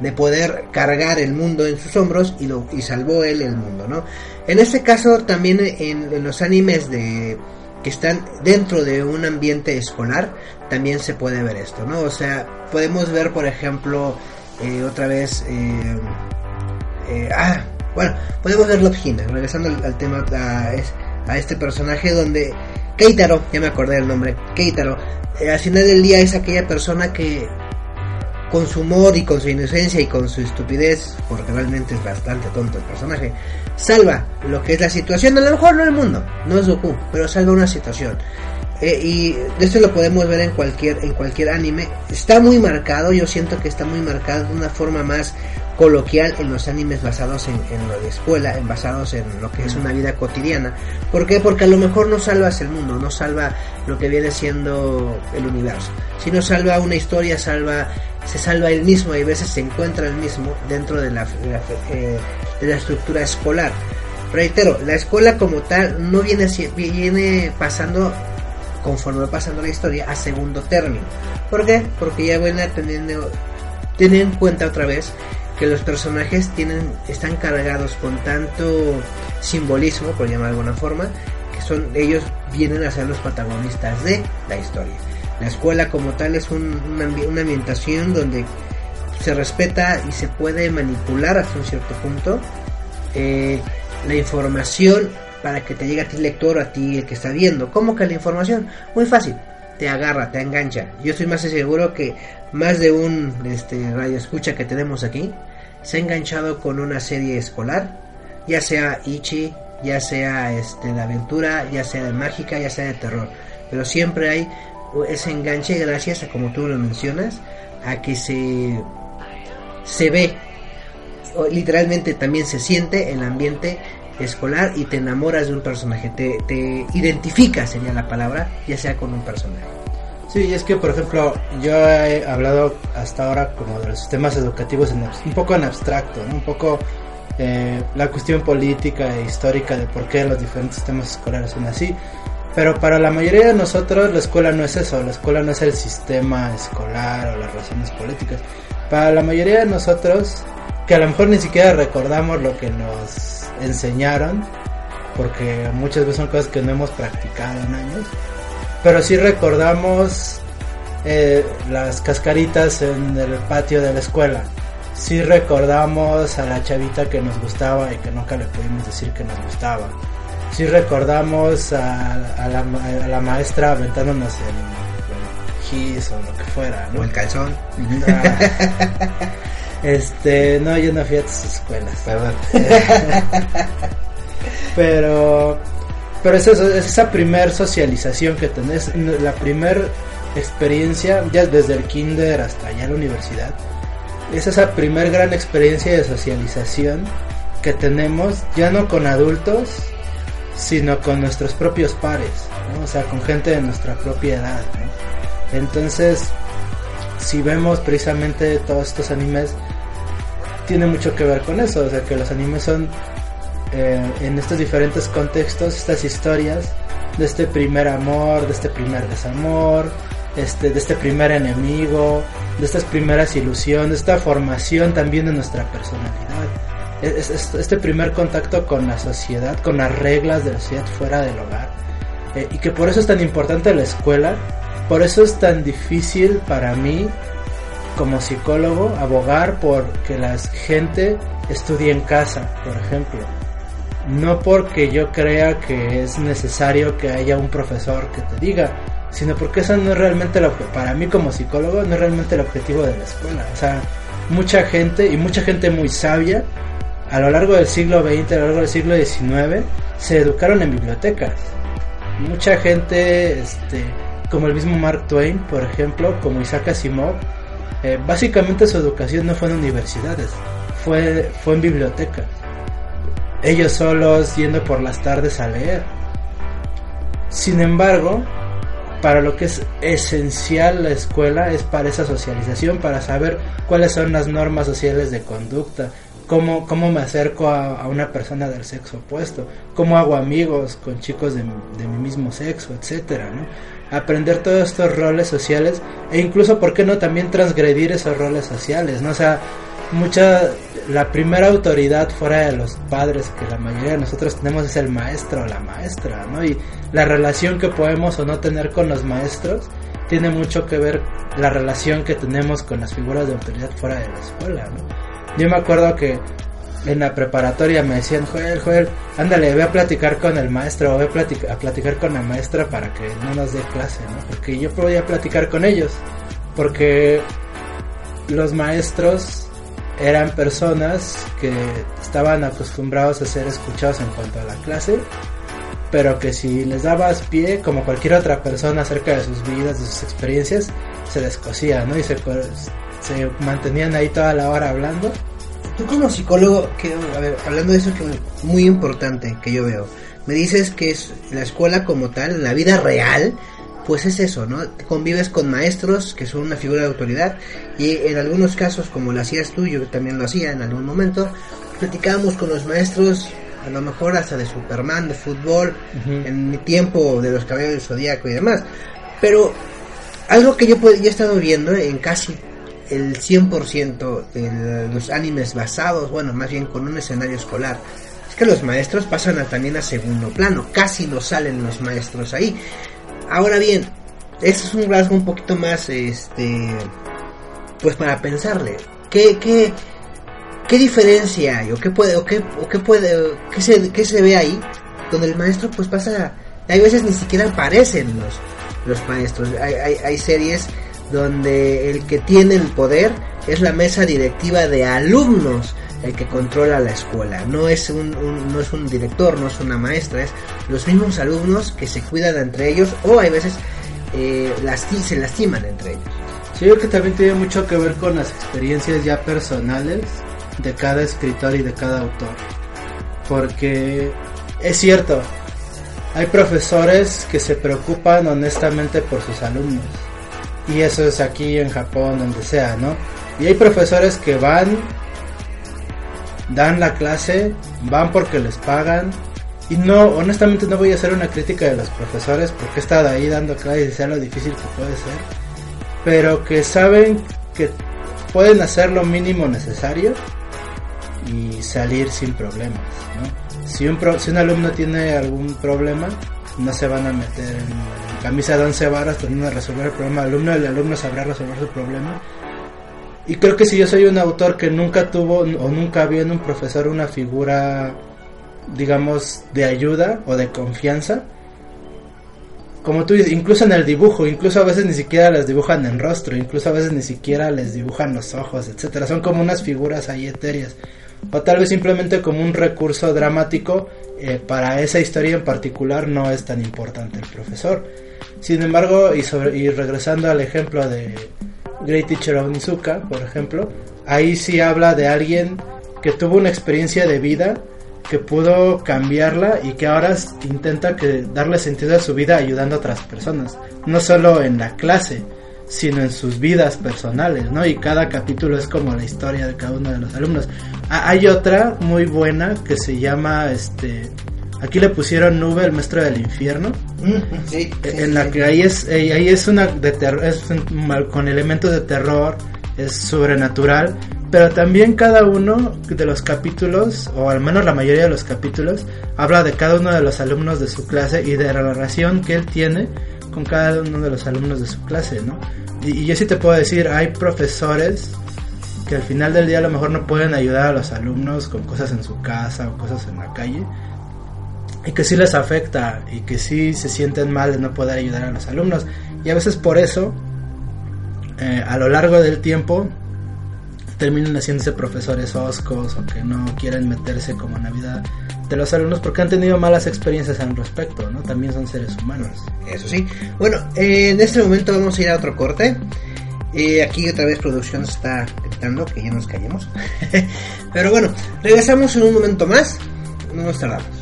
de poder cargar el mundo en sus hombros y, lo, y salvó él el mundo, ¿no? En este caso también en, los animes de que están dentro de un ambiente escolar también se puede ver esto, ¿no? O sea, podemos ver por ejemplo eh, otra vez eh, eh, ah, Bueno, podemos ver Love Hina, regresando al, tema a, a, este personaje donde Keitaro, ya me acordé del nombre, Keitaro, eh, al final del día es aquella persona que con su humor y con su inocencia y con su estupidez, porque realmente es bastante tonto el personaje, salva lo que es la situación, a lo mejor no el mundo, no es Goku, pero salva una situación. Eh, y esto lo podemos ver en cualquier, en cualquier anime. Está muy marcado, yo siento que está muy marcado de una forma más coloquial en los animes basados en, lo de escuela, en basados en lo que es una vida cotidiana. ¿Por qué? Porque a lo mejor no salvas el mundo, no salva lo que viene siendo el universo, sino salva una historia, salva se salva él mismo y a veces se encuentra él mismo dentro de la, eh, de la estructura escolar. Reitero, la escuela como tal no viene, viene pasando conforme va pasando la historia a segundo término. ¿Por qué? Porque ya van a teniendo, tener en cuenta otra vez que los personajes tienen, están cargados con tanto simbolismo, por llamar de alguna forma, que son ellos vienen a ser los protagonistas de la historia. La escuela como tal es una, ambientación donde se respeta y se puede manipular hasta un cierto punto eh, la información para que te llegue a ti lector o a ti el que está viendo. ¿Cómo que la información? Muy fácil, te agarra, te engancha. Yo estoy más seguro que más de un este, radio escucha que tenemos aquí se ha enganchado con una serie escolar, ya sea Ichi, ya sea este, de aventura, ya sea de mágica, ya sea de terror. Pero siempre hay ese enganche gracias a como tú lo mencionas a que se se ve literalmente también se siente el ambiente escolar y te enamoras de un personaje te, te identificas sería la palabra ya sea con un personaje Sí, es que por ejemplo yo he hablado hasta ahora como de los sistemas educativos en, un poco en abstracto, un poco eh, la cuestión política e histórica de por qué los diferentes sistemas escolares son así. Pero para la mayoría de nosotros la escuela no es eso, la escuela no es el sistema escolar o las relaciones políticas. Para la mayoría de nosotros, que a lo mejor ni siquiera recordamos lo que nos enseñaron, porque muchas veces son cosas que no hemos practicado en años, pero sí recordamos eh, las cascaritas en el patio de la escuela. Sí recordamos a la chavita que nos gustaba y que nunca le pudimos decir que nos gustaba sí recordamos a, la, maestra aventándonos el, o lo que fuera, ¿no? O el calzón. este, no, yo no fui a tus escuelas. Perdón. pero, pero es eso, es esa primer socialización que tenés, la primer experiencia, ya desde el kinder hasta allá la universidad, es esa primer gran experiencia de socialización que tenemos, ya no con adultos, sino con nuestros propios pares, o sea, con gente de nuestra propia edad. Entonces, si vemos precisamente todos estos animes, tiene mucho que ver con eso, o sea, que los animes son eh, en estos diferentes contextos, estas historias de este primer amor, de este primer desamor, este, de este primer enemigo, de estas primeras ilusiones, de esta formación también de nuestra personalidad es, este primer contacto con la sociedad, con las reglas de la sociedad fuera del hogar. Eh, y que por eso es tan importante la escuela, por eso es tan difícil para mí como psicólogo abogar por que la gente estudie en casa, por ejemplo. No porque yo crea que es necesario que haya un profesor que te diga, sino porque eso no es realmente lo que, para mí como psicólogo, no es realmente el objetivo de la escuela. O sea, mucha gente y mucha gente muy sabia a lo largo del siglo XX, a lo largo del siglo XIX, se educaron en bibliotecas. Mucha gente, este, como el mismo Mark Twain, por ejemplo, como Isaac Asimov, eh, básicamente su educación no fue en universidades, fue, fue en bibliotecas. Ellos solos yendo por las tardes a leer. Sin embargo, para lo que es esencial la escuela es para esa socialización, para saber cuáles son las normas sociales de conducta, cómo, cómo me acerco a, una persona del sexo opuesto, cómo hago amigos con chicos de, mi mismo sexo, etcétera. Aprender todos estos roles sociales e incluso, ¿por qué no también transgredir esos roles sociales, ¿no? Sea, mucha, la primera autoridad fuera de los padres que la mayoría de nosotros tenemos es el maestro o la maestra. Y la relación que podemos o no tener con los maestros tiene mucho que ver la relación que tenemos con las figuras de autoridad fuera de la escuela, ¿no? Yo me acuerdo que en la preparatoria me decían, Joel, Joel, ándale, ve a platicar con el maestro, ve a, a platicar con la maestra para que no nos dé clase, ¿no? Porque yo podía platicar con ellos, porque los maestros eran personas que estaban acostumbrados a ser escuchados en cuanto a la clase, pero que si les dabas pie, como cualquier otra persona acerca de sus vidas, de sus experiencias, se descosía, ¿no? Y se, se mantenían ahí toda la hora hablando Tú como psicólogo, que, a ver, hablando de eso que es muy importante que yo veo, me dices que es la escuela como tal, la vida real, pues es eso, ¿no? Convives con maestros que son una figura de autoridad y en algunos casos, como lo hacías tú, yo también lo hacía en algún momento, platicábamos con los maestros, a lo mejor hasta de Superman, de fútbol, en mi tiempo de los caballeros del zodiaco y demás. Pero algo que yo, yo he estado viendo en casi el 100% de los animes basados, bueno, más bien con un escenario escolar, es que los maestros pasan también a segundo plano, casi no salen los maestros ahí. Ahora bien, eso es un rasgo un poquito más, este, pues para pensarle, ¿qué, qué, qué diferencia hay o qué puede, o qué, o qué puede, qué se, qué se ve ahí, donde el maestro pues pasa, hay veces ni siquiera aparecen los, los maestros, hay, hay, hay series donde el que tiene el poder es la mesa directiva de alumnos el que controla la escuela. No es un, no es un director, no es una maestra, es los mismos alumnos que se cuidan entre ellos o hay veces eh, se lastiman entre ellos. Yo creo que también tiene mucho que ver con las experiencias ya personales de cada escritor y de cada autor. Porque es cierto, hay profesores que se preocupan honestamente por sus alumnos y eso es aquí en Japón, donde sea, ¿no? Y hay profesores que van, dan la clase, van porque les pagan. Y no, honestamente no voy a hacer una crítica de los profesores porque he estado ahí dando clases y sé lo difícil que puede ser. Pero que saben que pueden hacer lo mínimo necesario y salir sin problemas, ¿no? Si un, si un alumno tiene algún problema, no se van a meter en camisa de once varas tratando de resolver el problema del alumno, el alumno sabrá resolver su problema. Y creo que si yo soy un autor que nunca tuvo o nunca había en un profesor una figura, digamos, de ayuda o de confianza, como tú dices, incluso en el dibujo, incluso a veces ni siquiera les dibujan en rostro, incluso a veces ni siquiera les dibujan los ojos, etcétera. Son como unas figuras ahí etéreas. O tal vez simplemente como un recurso dramático eh, para esa historia en particular no es tan importante el profesor. Sin embargo, y, sobre, y regresando al ejemplo de Great Teacher Onizuka, por ejemplo, ahí sí habla de alguien que tuvo una experiencia de vida que pudo cambiarla y que ahora intenta que darle sentido a su vida ayudando a otras personas, no solo en la clase, sino en sus vidas personales, ¿no? Y cada capítulo es como la historia de cada uno de los alumnos. Ah, hay otra muy buena que se llama, este, aquí le pusieron Nube, el maestro del infierno, sí, en la que ahí es, eh, ahí es una de es con elementos de terror, es sobrenatural, pero también cada uno de los capítulos, o al menos la mayoría de los capítulos, habla de cada uno de los alumnos de su clase y de la relación que él tiene con cada uno de los alumnos de su clase, ¿no? Y, yo sí te puedo decir, hay profesores que al final del día a lo mejor no pueden ayudar a los alumnos con cosas en su casa o cosas en la calle y que sí les afecta y que sí se sienten mal de no poder ayudar a los alumnos y a veces por eso eh, a lo largo del tiempo terminan haciéndose profesores oscos o que no quieren meterse como vida de los alumnos porque han tenido malas experiencias al respecto, ¿no? También son seres humanos. Eso sí. Bueno, eh, en este momento vamos a ir a otro corte. Eh, aquí otra vez producción está gritando que ya nos callemos. Pero bueno, regresamos en un momento más. No nos tardamos.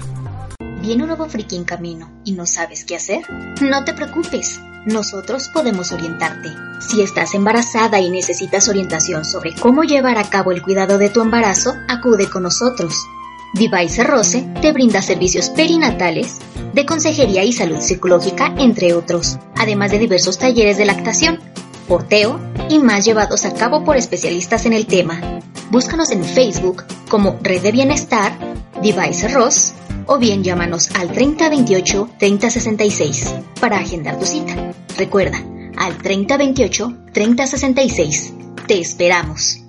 ¿Viene un nuevo friki en camino y no sabes qué hacer? No te preocupes. Nosotros podemos orientarte. Si estás embarazada y necesitas orientación sobre cómo llevar a cabo el cuidado de tu embarazo, acude con nosotros. Device Rose te brinda servicios perinatales, de consejería y salud psicológica, entre otros, además de diversos talleres de lactación, porteo y más llevados a cabo por especialistas en el tema. Búscanos en Facebook como Red de Bienestar, Device Ross o bien llámanos al 3028-3066 para agendar tu cita. Recuerda, al 3028-3066. Te esperamos.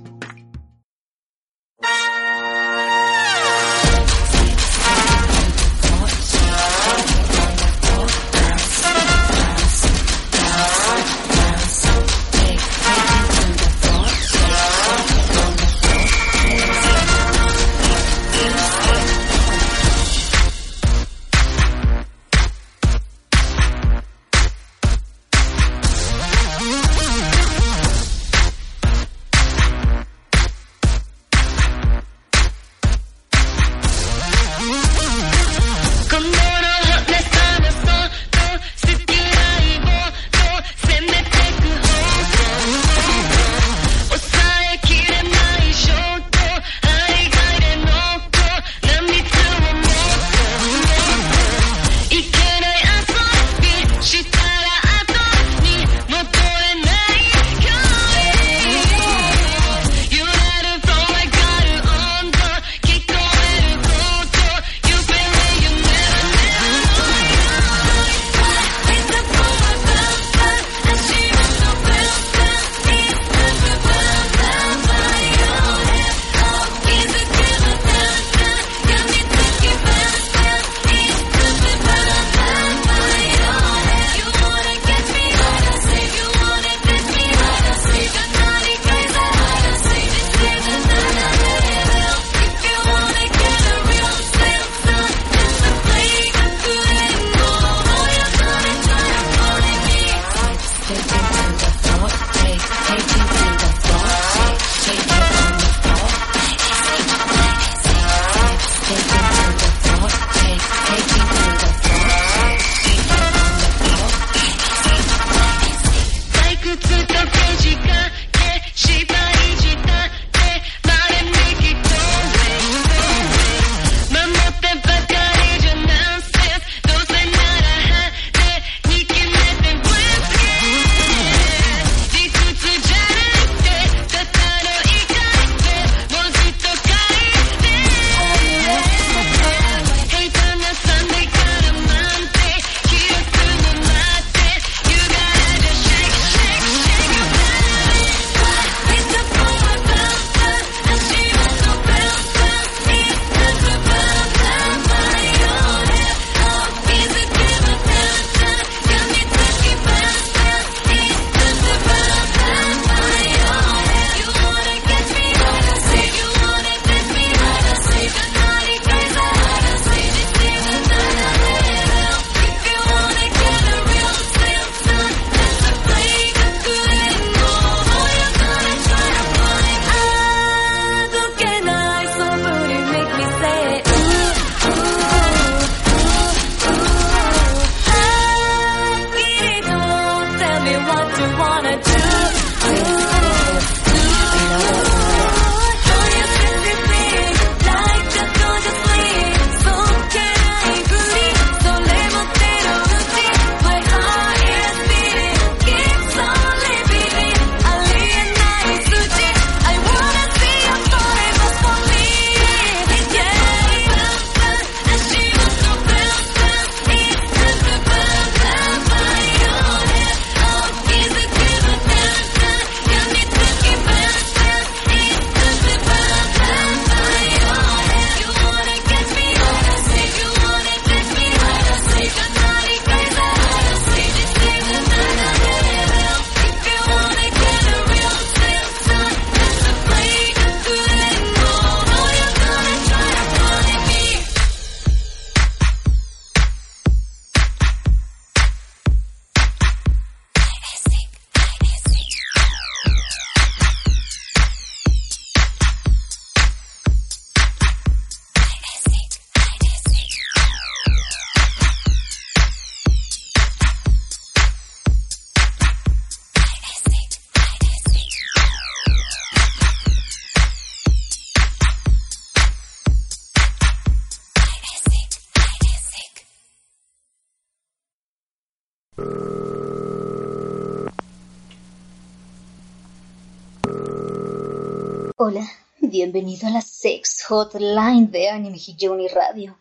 Hotline de Anime Radio.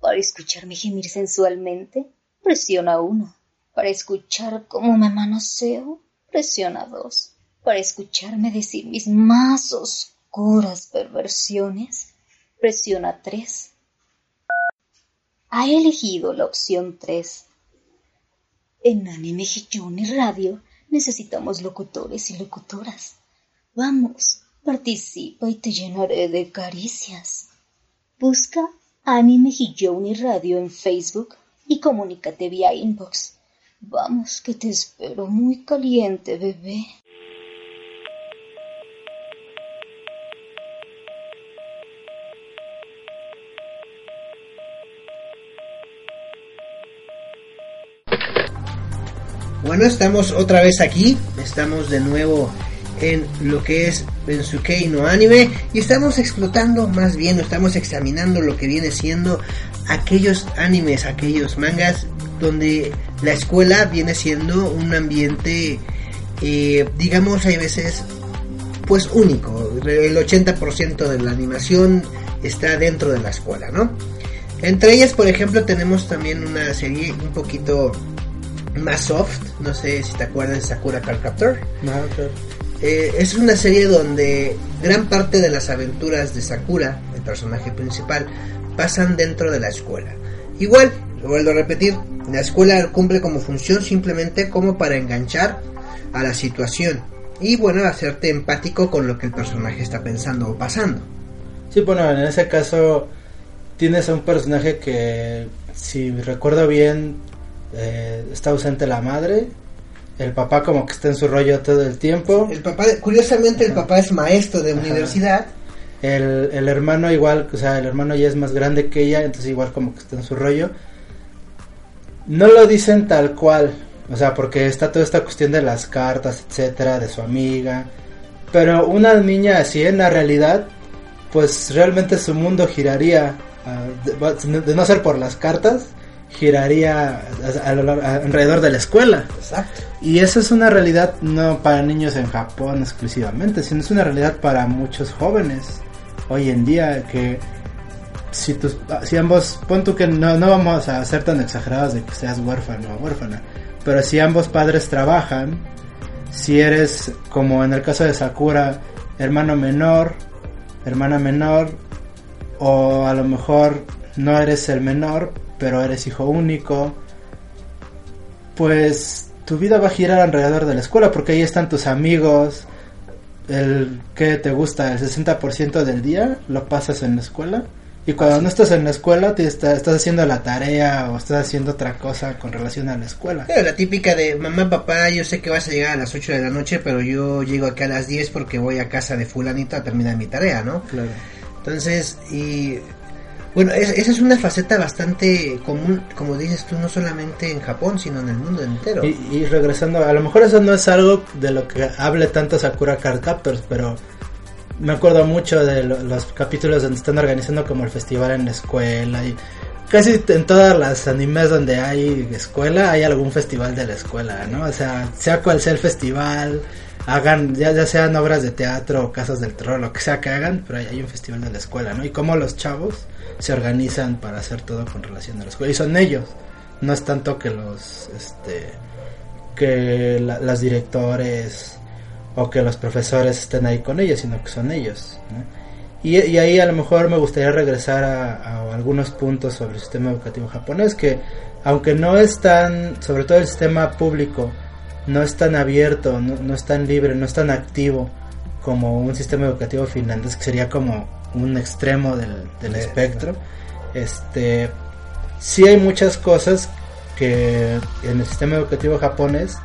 Para escucharme gemir sensualmente, presiona 1. Para escuchar cómo me manoseo, presiona 2. Para escucharme decir mis más oscuras perversiones, presiona 3. Ha elegido la opción 3. En Anime Hijoni Radio necesitamos locutores y locutoras. Vamos, participa y te llenaré de caricias. Busca Anime Hijoni Radio en Facebook y comunícate vía inbox. Vamos, que te espero muy caliente, bebé. Bueno, estamos otra vez aquí, estamos de nuevo en lo que es Bensukei no Anime y estamos explotando, más bien, estamos examinando lo que viene siendo aquellos animes, aquellos mangas donde la escuela viene siendo un ambiente, eh, digamos, hay veces, pues único. El 80% de la animación está dentro de la escuela, ¿no? Entre ellas, por ejemplo, tenemos también una serie un poquito más soft, no sé si te acuerdas de Sakura Card Captor. Eh, es una serie donde gran parte de las aventuras de Sakura, el personaje principal, pasan dentro de la escuela. Igual, lo vuelvo a repetir, la escuela cumple como función simplemente como para enganchar a la situación y bueno, hacerte empático con lo que el personaje está pensando o pasando. Sí, bueno, en ese caso tienes a un personaje que, si recuerdo bien, eh, está ausente la madre, el papá como que está en su rollo todo el tiempo. El papá, curiosamente, el papá es maestro de universidad. El, el hermano igual, o sea, el hermano ya es más grande que ella, entonces igual como que está en su rollo. No lo dicen tal cual, o sea, porque está toda esta cuestión de las cartas, etcétera, de su amiga. Pero una niña así en la realidad, pues realmente su mundo giraría, uh, de, de, no ser por las cartas, giraría a, a, a, alrededor de la escuela. Exacto. Y esa es una realidad no para niños en Japón exclusivamente, sino es una realidad para muchos jóvenes hoy en día que si, tus, si ambos, pon tú que no, no vamos a ser tan exagerados de que seas huérfano o huérfana, pero si ambos padres trabajan, si eres como en el caso de Sakura, hermano menor, hermana menor, o a lo mejor no eres el menor, pero eres hijo único, pues tu vida va a girar alrededor de la escuela porque ahí están tus amigos, el que te gusta, el 60% del día lo pasas en la escuela. Y cuando no estás en la escuela, te está, estás haciendo la tarea o estás haciendo otra cosa con relación a la escuela. Pero la típica de mamá, papá, yo sé que vas a llegar a las 8 de la noche, pero yo llego aquí a las 10 porque voy a casa de fulanito a terminar mi tarea, ¿no? Claro. Entonces, y bueno, es, esa es una faceta bastante común, como dices tú, no solamente en Japón, sino en el mundo entero. Y, y regresando, a lo mejor eso no es algo de lo que hable tanto Sakura Card Captors, pero me acuerdo mucho de lo, los capítulos donde están organizando como el festival en la escuela y casi en todas las animes donde hay escuela hay algún festival de la escuela, ¿no? O sea, sea cual sea el festival, hagan, ya, ya sean obras de teatro o casas del terror, lo que sea que hagan, pero hay, un festival de la escuela, ¿no? Y como los chavos se organizan para hacer todo con relación a la escuela. Y son ellos, no es tanto que los, este, que la, las directores o que los profesores estén ahí con ellos, sino que son ellos. Y, y, ahí a lo mejor me gustaría regresar a, a, algunos puntos sobre el sistema educativo japonés, que aunque no es tan, sobre todo el sistema público, no es tan abierto, no, no es tan libre, no es tan activo como un sistema educativo finlandés, que sería como un extremo del, del espectro. Este, sí hay muchas cosas que en el sistema educativo japonés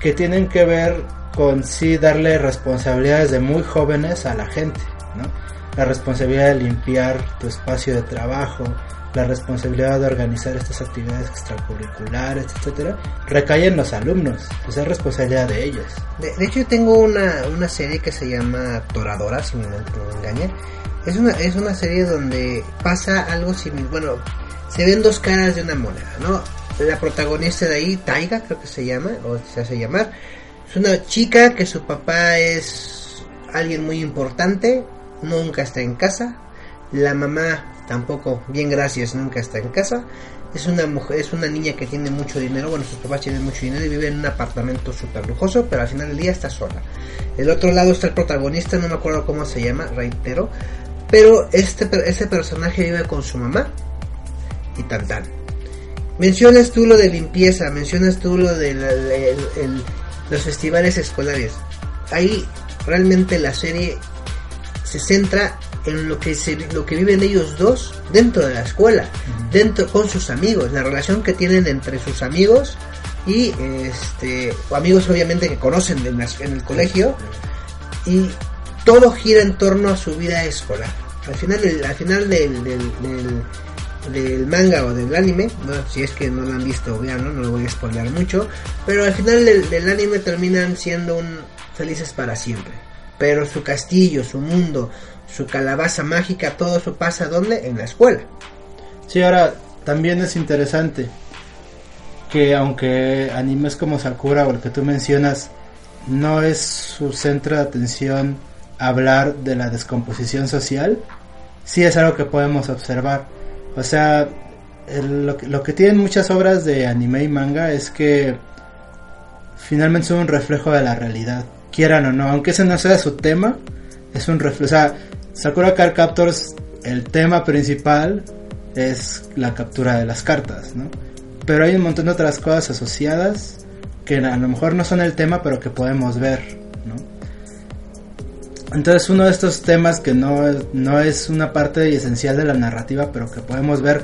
que tienen que ver con sí darle responsabilidades de muy jóvenes a la gente, ¿no? La responsabilidad de limpiar tu espacio de trabajo, la responsabilidad de organizar estas actividades extracurriculares, etcétera, recae en los alumnos, es responsabilidad de ellos. De, hecho, tengo una, una serie que se llama Toradora, si me no engañan. Es una, es una serie donde pasa algo similar. Bueno, se ven dos caras de una moneda, ¿no? La protagonista de ahí, Taiga, creo que se llama, o se hace llamar, es una chica que su papá es alguien muy importante nunca está en casa. La mamá tampoco, bien gracias, nunca está en casa. Es una mujer, es una niña que tiene mucho dinero, bueno, sus papás tienen mucho dinero y vive en un apartamento súper lujoso, pero al final del día está sola. El otro lado está el protagonista, no me acuerdo cómo se llama, reitero, pero este, este personaje vive con su mamá y tan tan. Mencionas tú lo de limpieza, mencionas tú lo de los festivales escolares. Ahí realmente la serie se centra en lo que se, lo que viven ellos dos dentro de la escuela, dentro con sus amigos, la relación que tienen entre sus amigos y este amigos obviamente que conocen en, el colegio y todo gira en torno a su vida escolar. Al final, al final del, del, manga o del anime, si es que no lo han visto, ya no, no lo voy a spoiler mucho, pero al final del, del anime terminan siendo un, felices para siempre. Pero su castillo, su mundo, su calabaza mágica, todo eso pasa ¿dónde? En la escuela. Sí, ahora también es interesante que aunque animes como Sakura o el que tú mencionas no es su centro de atención hablar de la descomposición social, sí es algo que podemos observar. O sea, lo, lo, que tienen muchas obras de anime y manga es que finalmente son un reflejo de la realidad, quieran o no, aunque ese no sea su tema, es un reflejo. O sea, Sakura Card Captors, el tema principal es la captura de las cartas, ¿no? Pero hay un montón de otras cosas asociadas que a lo mejor no son el tema, pero que podemos ver, ¿no? Entonces uno de estos temas que no, no es una parte esencial de la narrativa, pero que podemos ver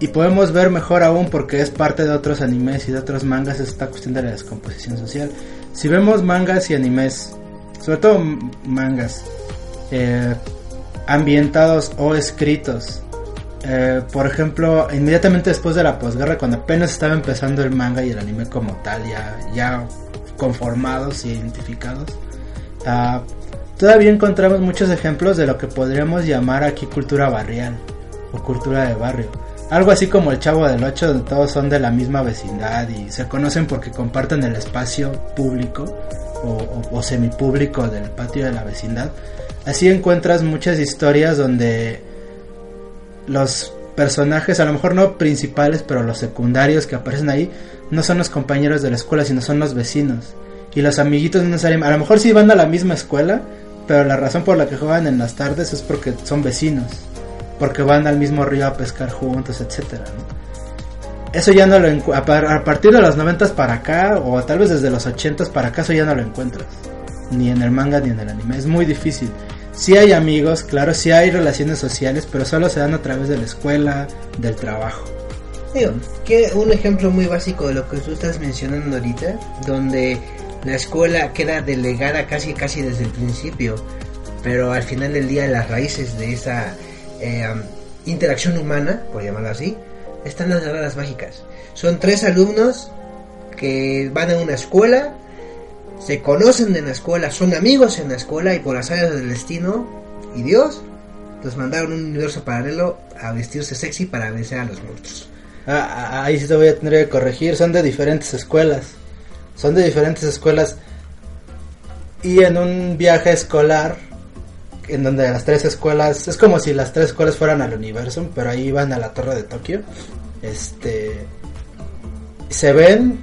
y podemos ver mejor aún porque es parte de otros animes y de otros mangas es esta cuestión de la descomposición social. Si vemos mangas y animes, sobre todo mangas, eh, ambientados o escritos. Eh, por ejemplo, inmediatamente después de la posguerra, cuando apenas estaba empezando el manga y el anime como tal, ya, ya conformados y identificados, ah, todavía encontramos muchos ejemplos de lo que podríamos llamar aquí cultura barrial o cultura de barrio. Algo así como el Chavo del Ocho, donde todos son de la misma vecindad y se conocen porque comparten el espacio público o, o semipúblico del patio de la vecindad. Así encuentras muchas historias donde los personajes, a lo mejor no principales, pero los secundarios que aparecen ahí, no son los compañeros de la escuela, sino son los vecinos. Y los amiguitos no necesariamente, a lo mejor sí van a la misma escuela, pero la razón por la que juegan en las tardes es porque son vecinos, porque van al mismo río a pescar juntos, etcétera. Eso ya no lo a, a partir de los 90 para acá, o tal vez desde los 80 para acá, eso ya no lo encuentras. Ni en el manga ni en el anime. Es muy difícil. Sí hay amigos, claro, sí hay relaciones sociales, pero solo se dan a través de la escuela, del trabajo. Digo, que un ejemplo muy básico de lo que tú estás mencionando ahorita, donde la escuela queda delegada casi casi desde el principio, pero al final del día las raíces de esa eh, interacción humana, por llamarlo así, están las verdades mágicas. Son tres alumnos que van a una escuela se conocen en la escuela, son amigos en la escuela y por las áreas del destino y Dios los mandaron a un universo paralelo a vestirse sexy para vencer a los monstruos. Ah, ah, ahí sí te voy a tener que corregir, son de diferentes escuelas. Son de diferentes escuelas. Y en un viaje escolar, en donde las tres escuelas, es como si las tres escuelas fueran al universo, pero ahí van a la torre de Tokio. Este. Se ven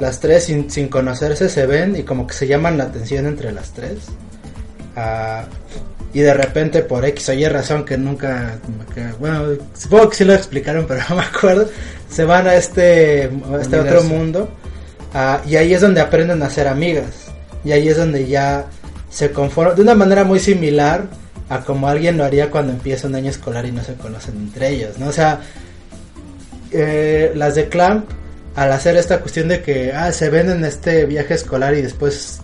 las tres sin, sin, conocerse se ven y como que se llaman la atención entre las tres. Ah, y de repente por X o Y razón que nunca, bueno, supongo que sí lo explicaron, pero no me acuerdo, se van a este, este otro mundo ah, y ahí es donde aprenden a ser amigas. Y ahí es donde ya se conforman de una manera muy similar a como alguien lo haría cuando empieza un año escolar y no se conocen entre ellos, ¿no? O sea, eh, las de Clamp al hacer esta cuestión de que ah, se ven en este viaje escolar y después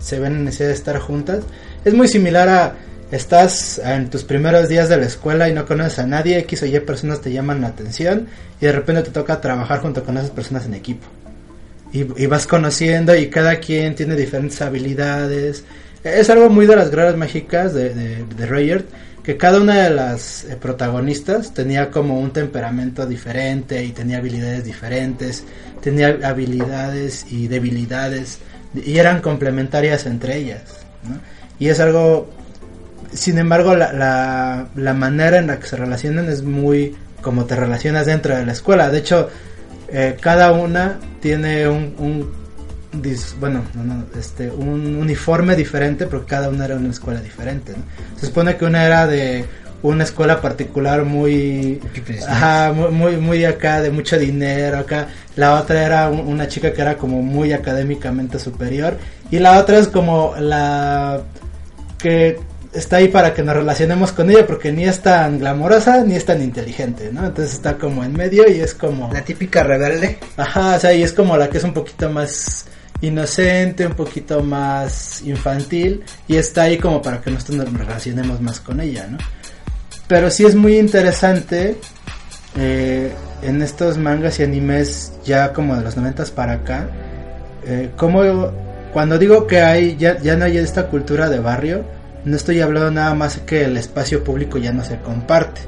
se ven en necesidad de estar juntas, es muy similar a estás en tus primeros días de la escuela y no conoces a nadie, X o Y personas te llaman la atención y de repente te toca trabajar junto con esas personas en equipo. Y, vas conociendo y cada quien tiene diferentes habilidades. Es algo muy de las gradas mágicas de, de, de Rayard que cada una de las eh, protagonistas tenía como un temperamento diferente y tenía habilidades diferentes, tenía habilidades y debilidades y eran complementarias entre ellas. Y es algo, sin embargo, la, la, manera en la que se relacionan es muy como te relacionas dentro de la escuela. De hecho, eh, cada una tiene un bueno, este, un uniforme diferente, porque cada una era una escuela diferente. Se supone que una era de una escuela particular muy, ajá, muy, muy acá, de mucho dinero acá. La otra era una chica que era como muy académicamente superior. Y la otra es como la que está ahí para que nos relacionemos con ella porque ni es tan glamorosa ni es tan inteligente, ¿no? Entonces está como en medio y es como... La típica rebelde. Ajá, o sea, y es como la que es un poquito más inocente, un poquito más infantil y está ahí como para que nosotros nos relacionemos más con ella, ¿no? Pero sí es muy interesante eh, en estos mangas y animes ya como de los noventas para acá, eh, como cuando digo que hay ya, ya no hay esta cultura de barrio, no estoy hablando nada más que el espacio público ya no se comparte.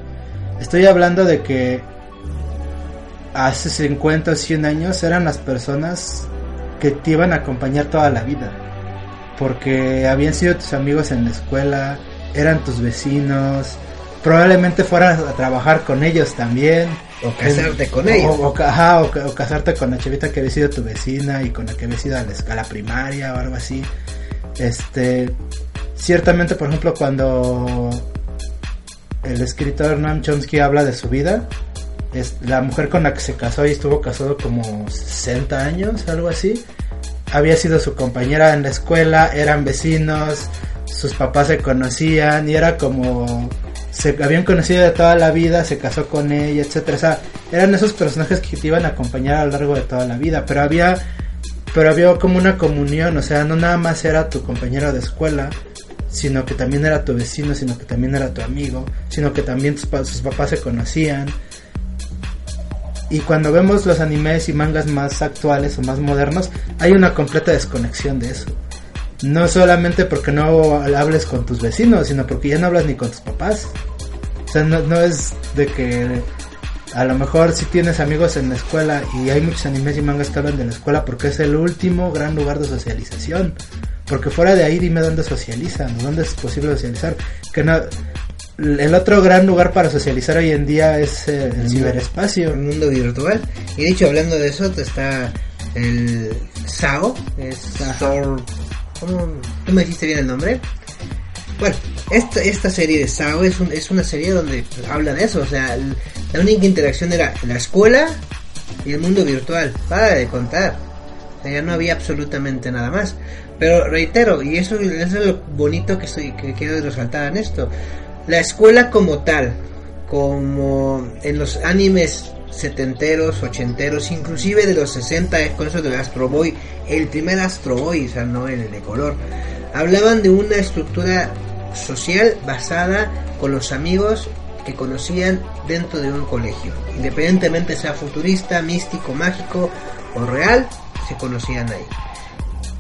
Estoy hablando de que hace 50 o 100 años eran las personas que te iban a acompañar toda la vida. Porque habían sido tus amigos en la escuela, eran tus vecinos, probablemente fueras a trabajar con ellos también. O casarte con ellos. O, o, casarte con la chavita que había sido tu vecina y con la que había sido a la escala primaria o algo así. Este, ciertamente, por ejemplo, cuando el escritor Noam Chomsky habla de su vida, es la mujer con la que se casó y estuvo casado como 60 años, algo así, había sido su compañera en la escuela, eran vecinos, sus papás se conocían y era como se habían conocido de toda la vida, se casó con ella, etcétera, o sea, eran esos personajes que te iban a acompañar a lo largo de toda la vida, pero había pero había como una comunión, o sea, no nada más era tu compañero de escuela, sino que también era tu vecino, sino que también era tu amigo, sino que también sus papás se conocían. Y cuando vemos los animes y mangas más actuales o más modernos, hay una completa desconexión de eso. No solamente porque no hables con tus vecinos, sino porque ya no hablas ni con tus papás. O sea, no, es de que a lo mejor si tienes amigos en la escuela y hay muchos animes y mangas que hablan de la escuela porque es el último gran lugar de socialización. Porque fuera de ahí dime dónde socializan, dónde es posible socializar. Que no, el otro gran lugar para socializar hoy en día es eh, el, ciberespacio. El mundo virtual. Y de hecho, hablando de eso, está el SAO. Es ¿Cómo? ¿Tú me dijiste bien el nombre? Bueno, esta, esta serie de SAO es, es una serie donde habla de eso. O sea, la única interacción era la escuela y el mundo virtual. Para de contar. O sea, ya no había absolutamente nada más. Pero reitero, y eso, es lo bonito que, estoy, que quiero resaltar en esto. La escuela como tal, como en los animes setenteros, ochenteros, inclusive de los 60, con eso del Astro Boy, el primer Astro Boy, o sea, no el de color, hablaban de una estructura social basada con los amigos que conocían dentro de un colegio, independientemente sea futurista, místico, mágico o real, se conocían ahí.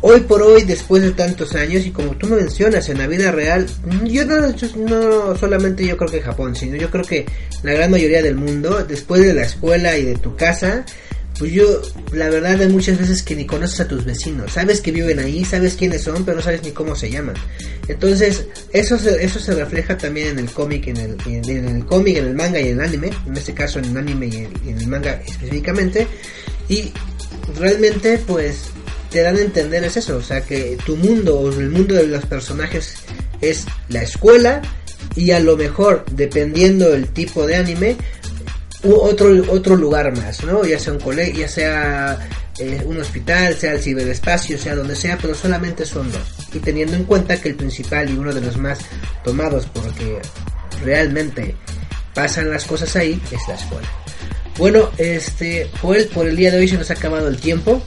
Hoy por hoy, después de tantos años, y como tú me mencionas, en la vida real, yo no, no solamente yo creo que Japón, sino yo creo que la gran mayoría del mundo, después de la escuela y de tu casa, pues yo, la verdad, hay muchas veces que ni conoces a tus vecinos. Sabes que viven ahí, sabes quiénes son, pero no sabes ni cómo se llaman. Entonces, eso se, eso se refleja también en el cómic, en el, en, el cómic, en el manga y en el anime. En este caso, en el anime y en el manga específicamente. Y realmente, pues, te dan a entender es eso, o sea que tu mundo o el mundo de los personajes es la escuela y a lo mejor dependiendo del tipo de anime otro otro lugar más, ¿no? Ya sea un colegio, ya sea eh, un hospital, sea el ciberespacio, sea donde sea, pero solamente son dos. Y teniendo en cuenta que el principal y uno de los más tomados porque realmente pasan las cosas ahí es la escuela. Bueno, este, Joel, por el día de hoy se nos ha acabado el tiempo.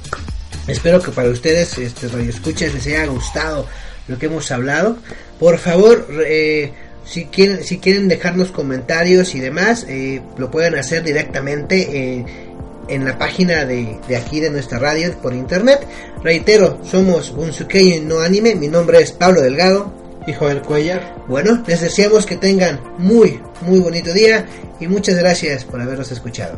Espero que para ustedes, este, escuchas les haya gustado lo que hemos hablado. Por favor, eh, si quieren, si quieren dejarnos comentarios y demás, eh, lo pueden hacer directamente eh, en la página de, de, aquí de nuestra radio por internet. Reitero, somos un y no anime. Mi nombre es Pablo Delgado. Hijo del Cuellar. Bueno, les deseamos que tengan muy, muy bonito día y muchas gracias por habernos escuchado.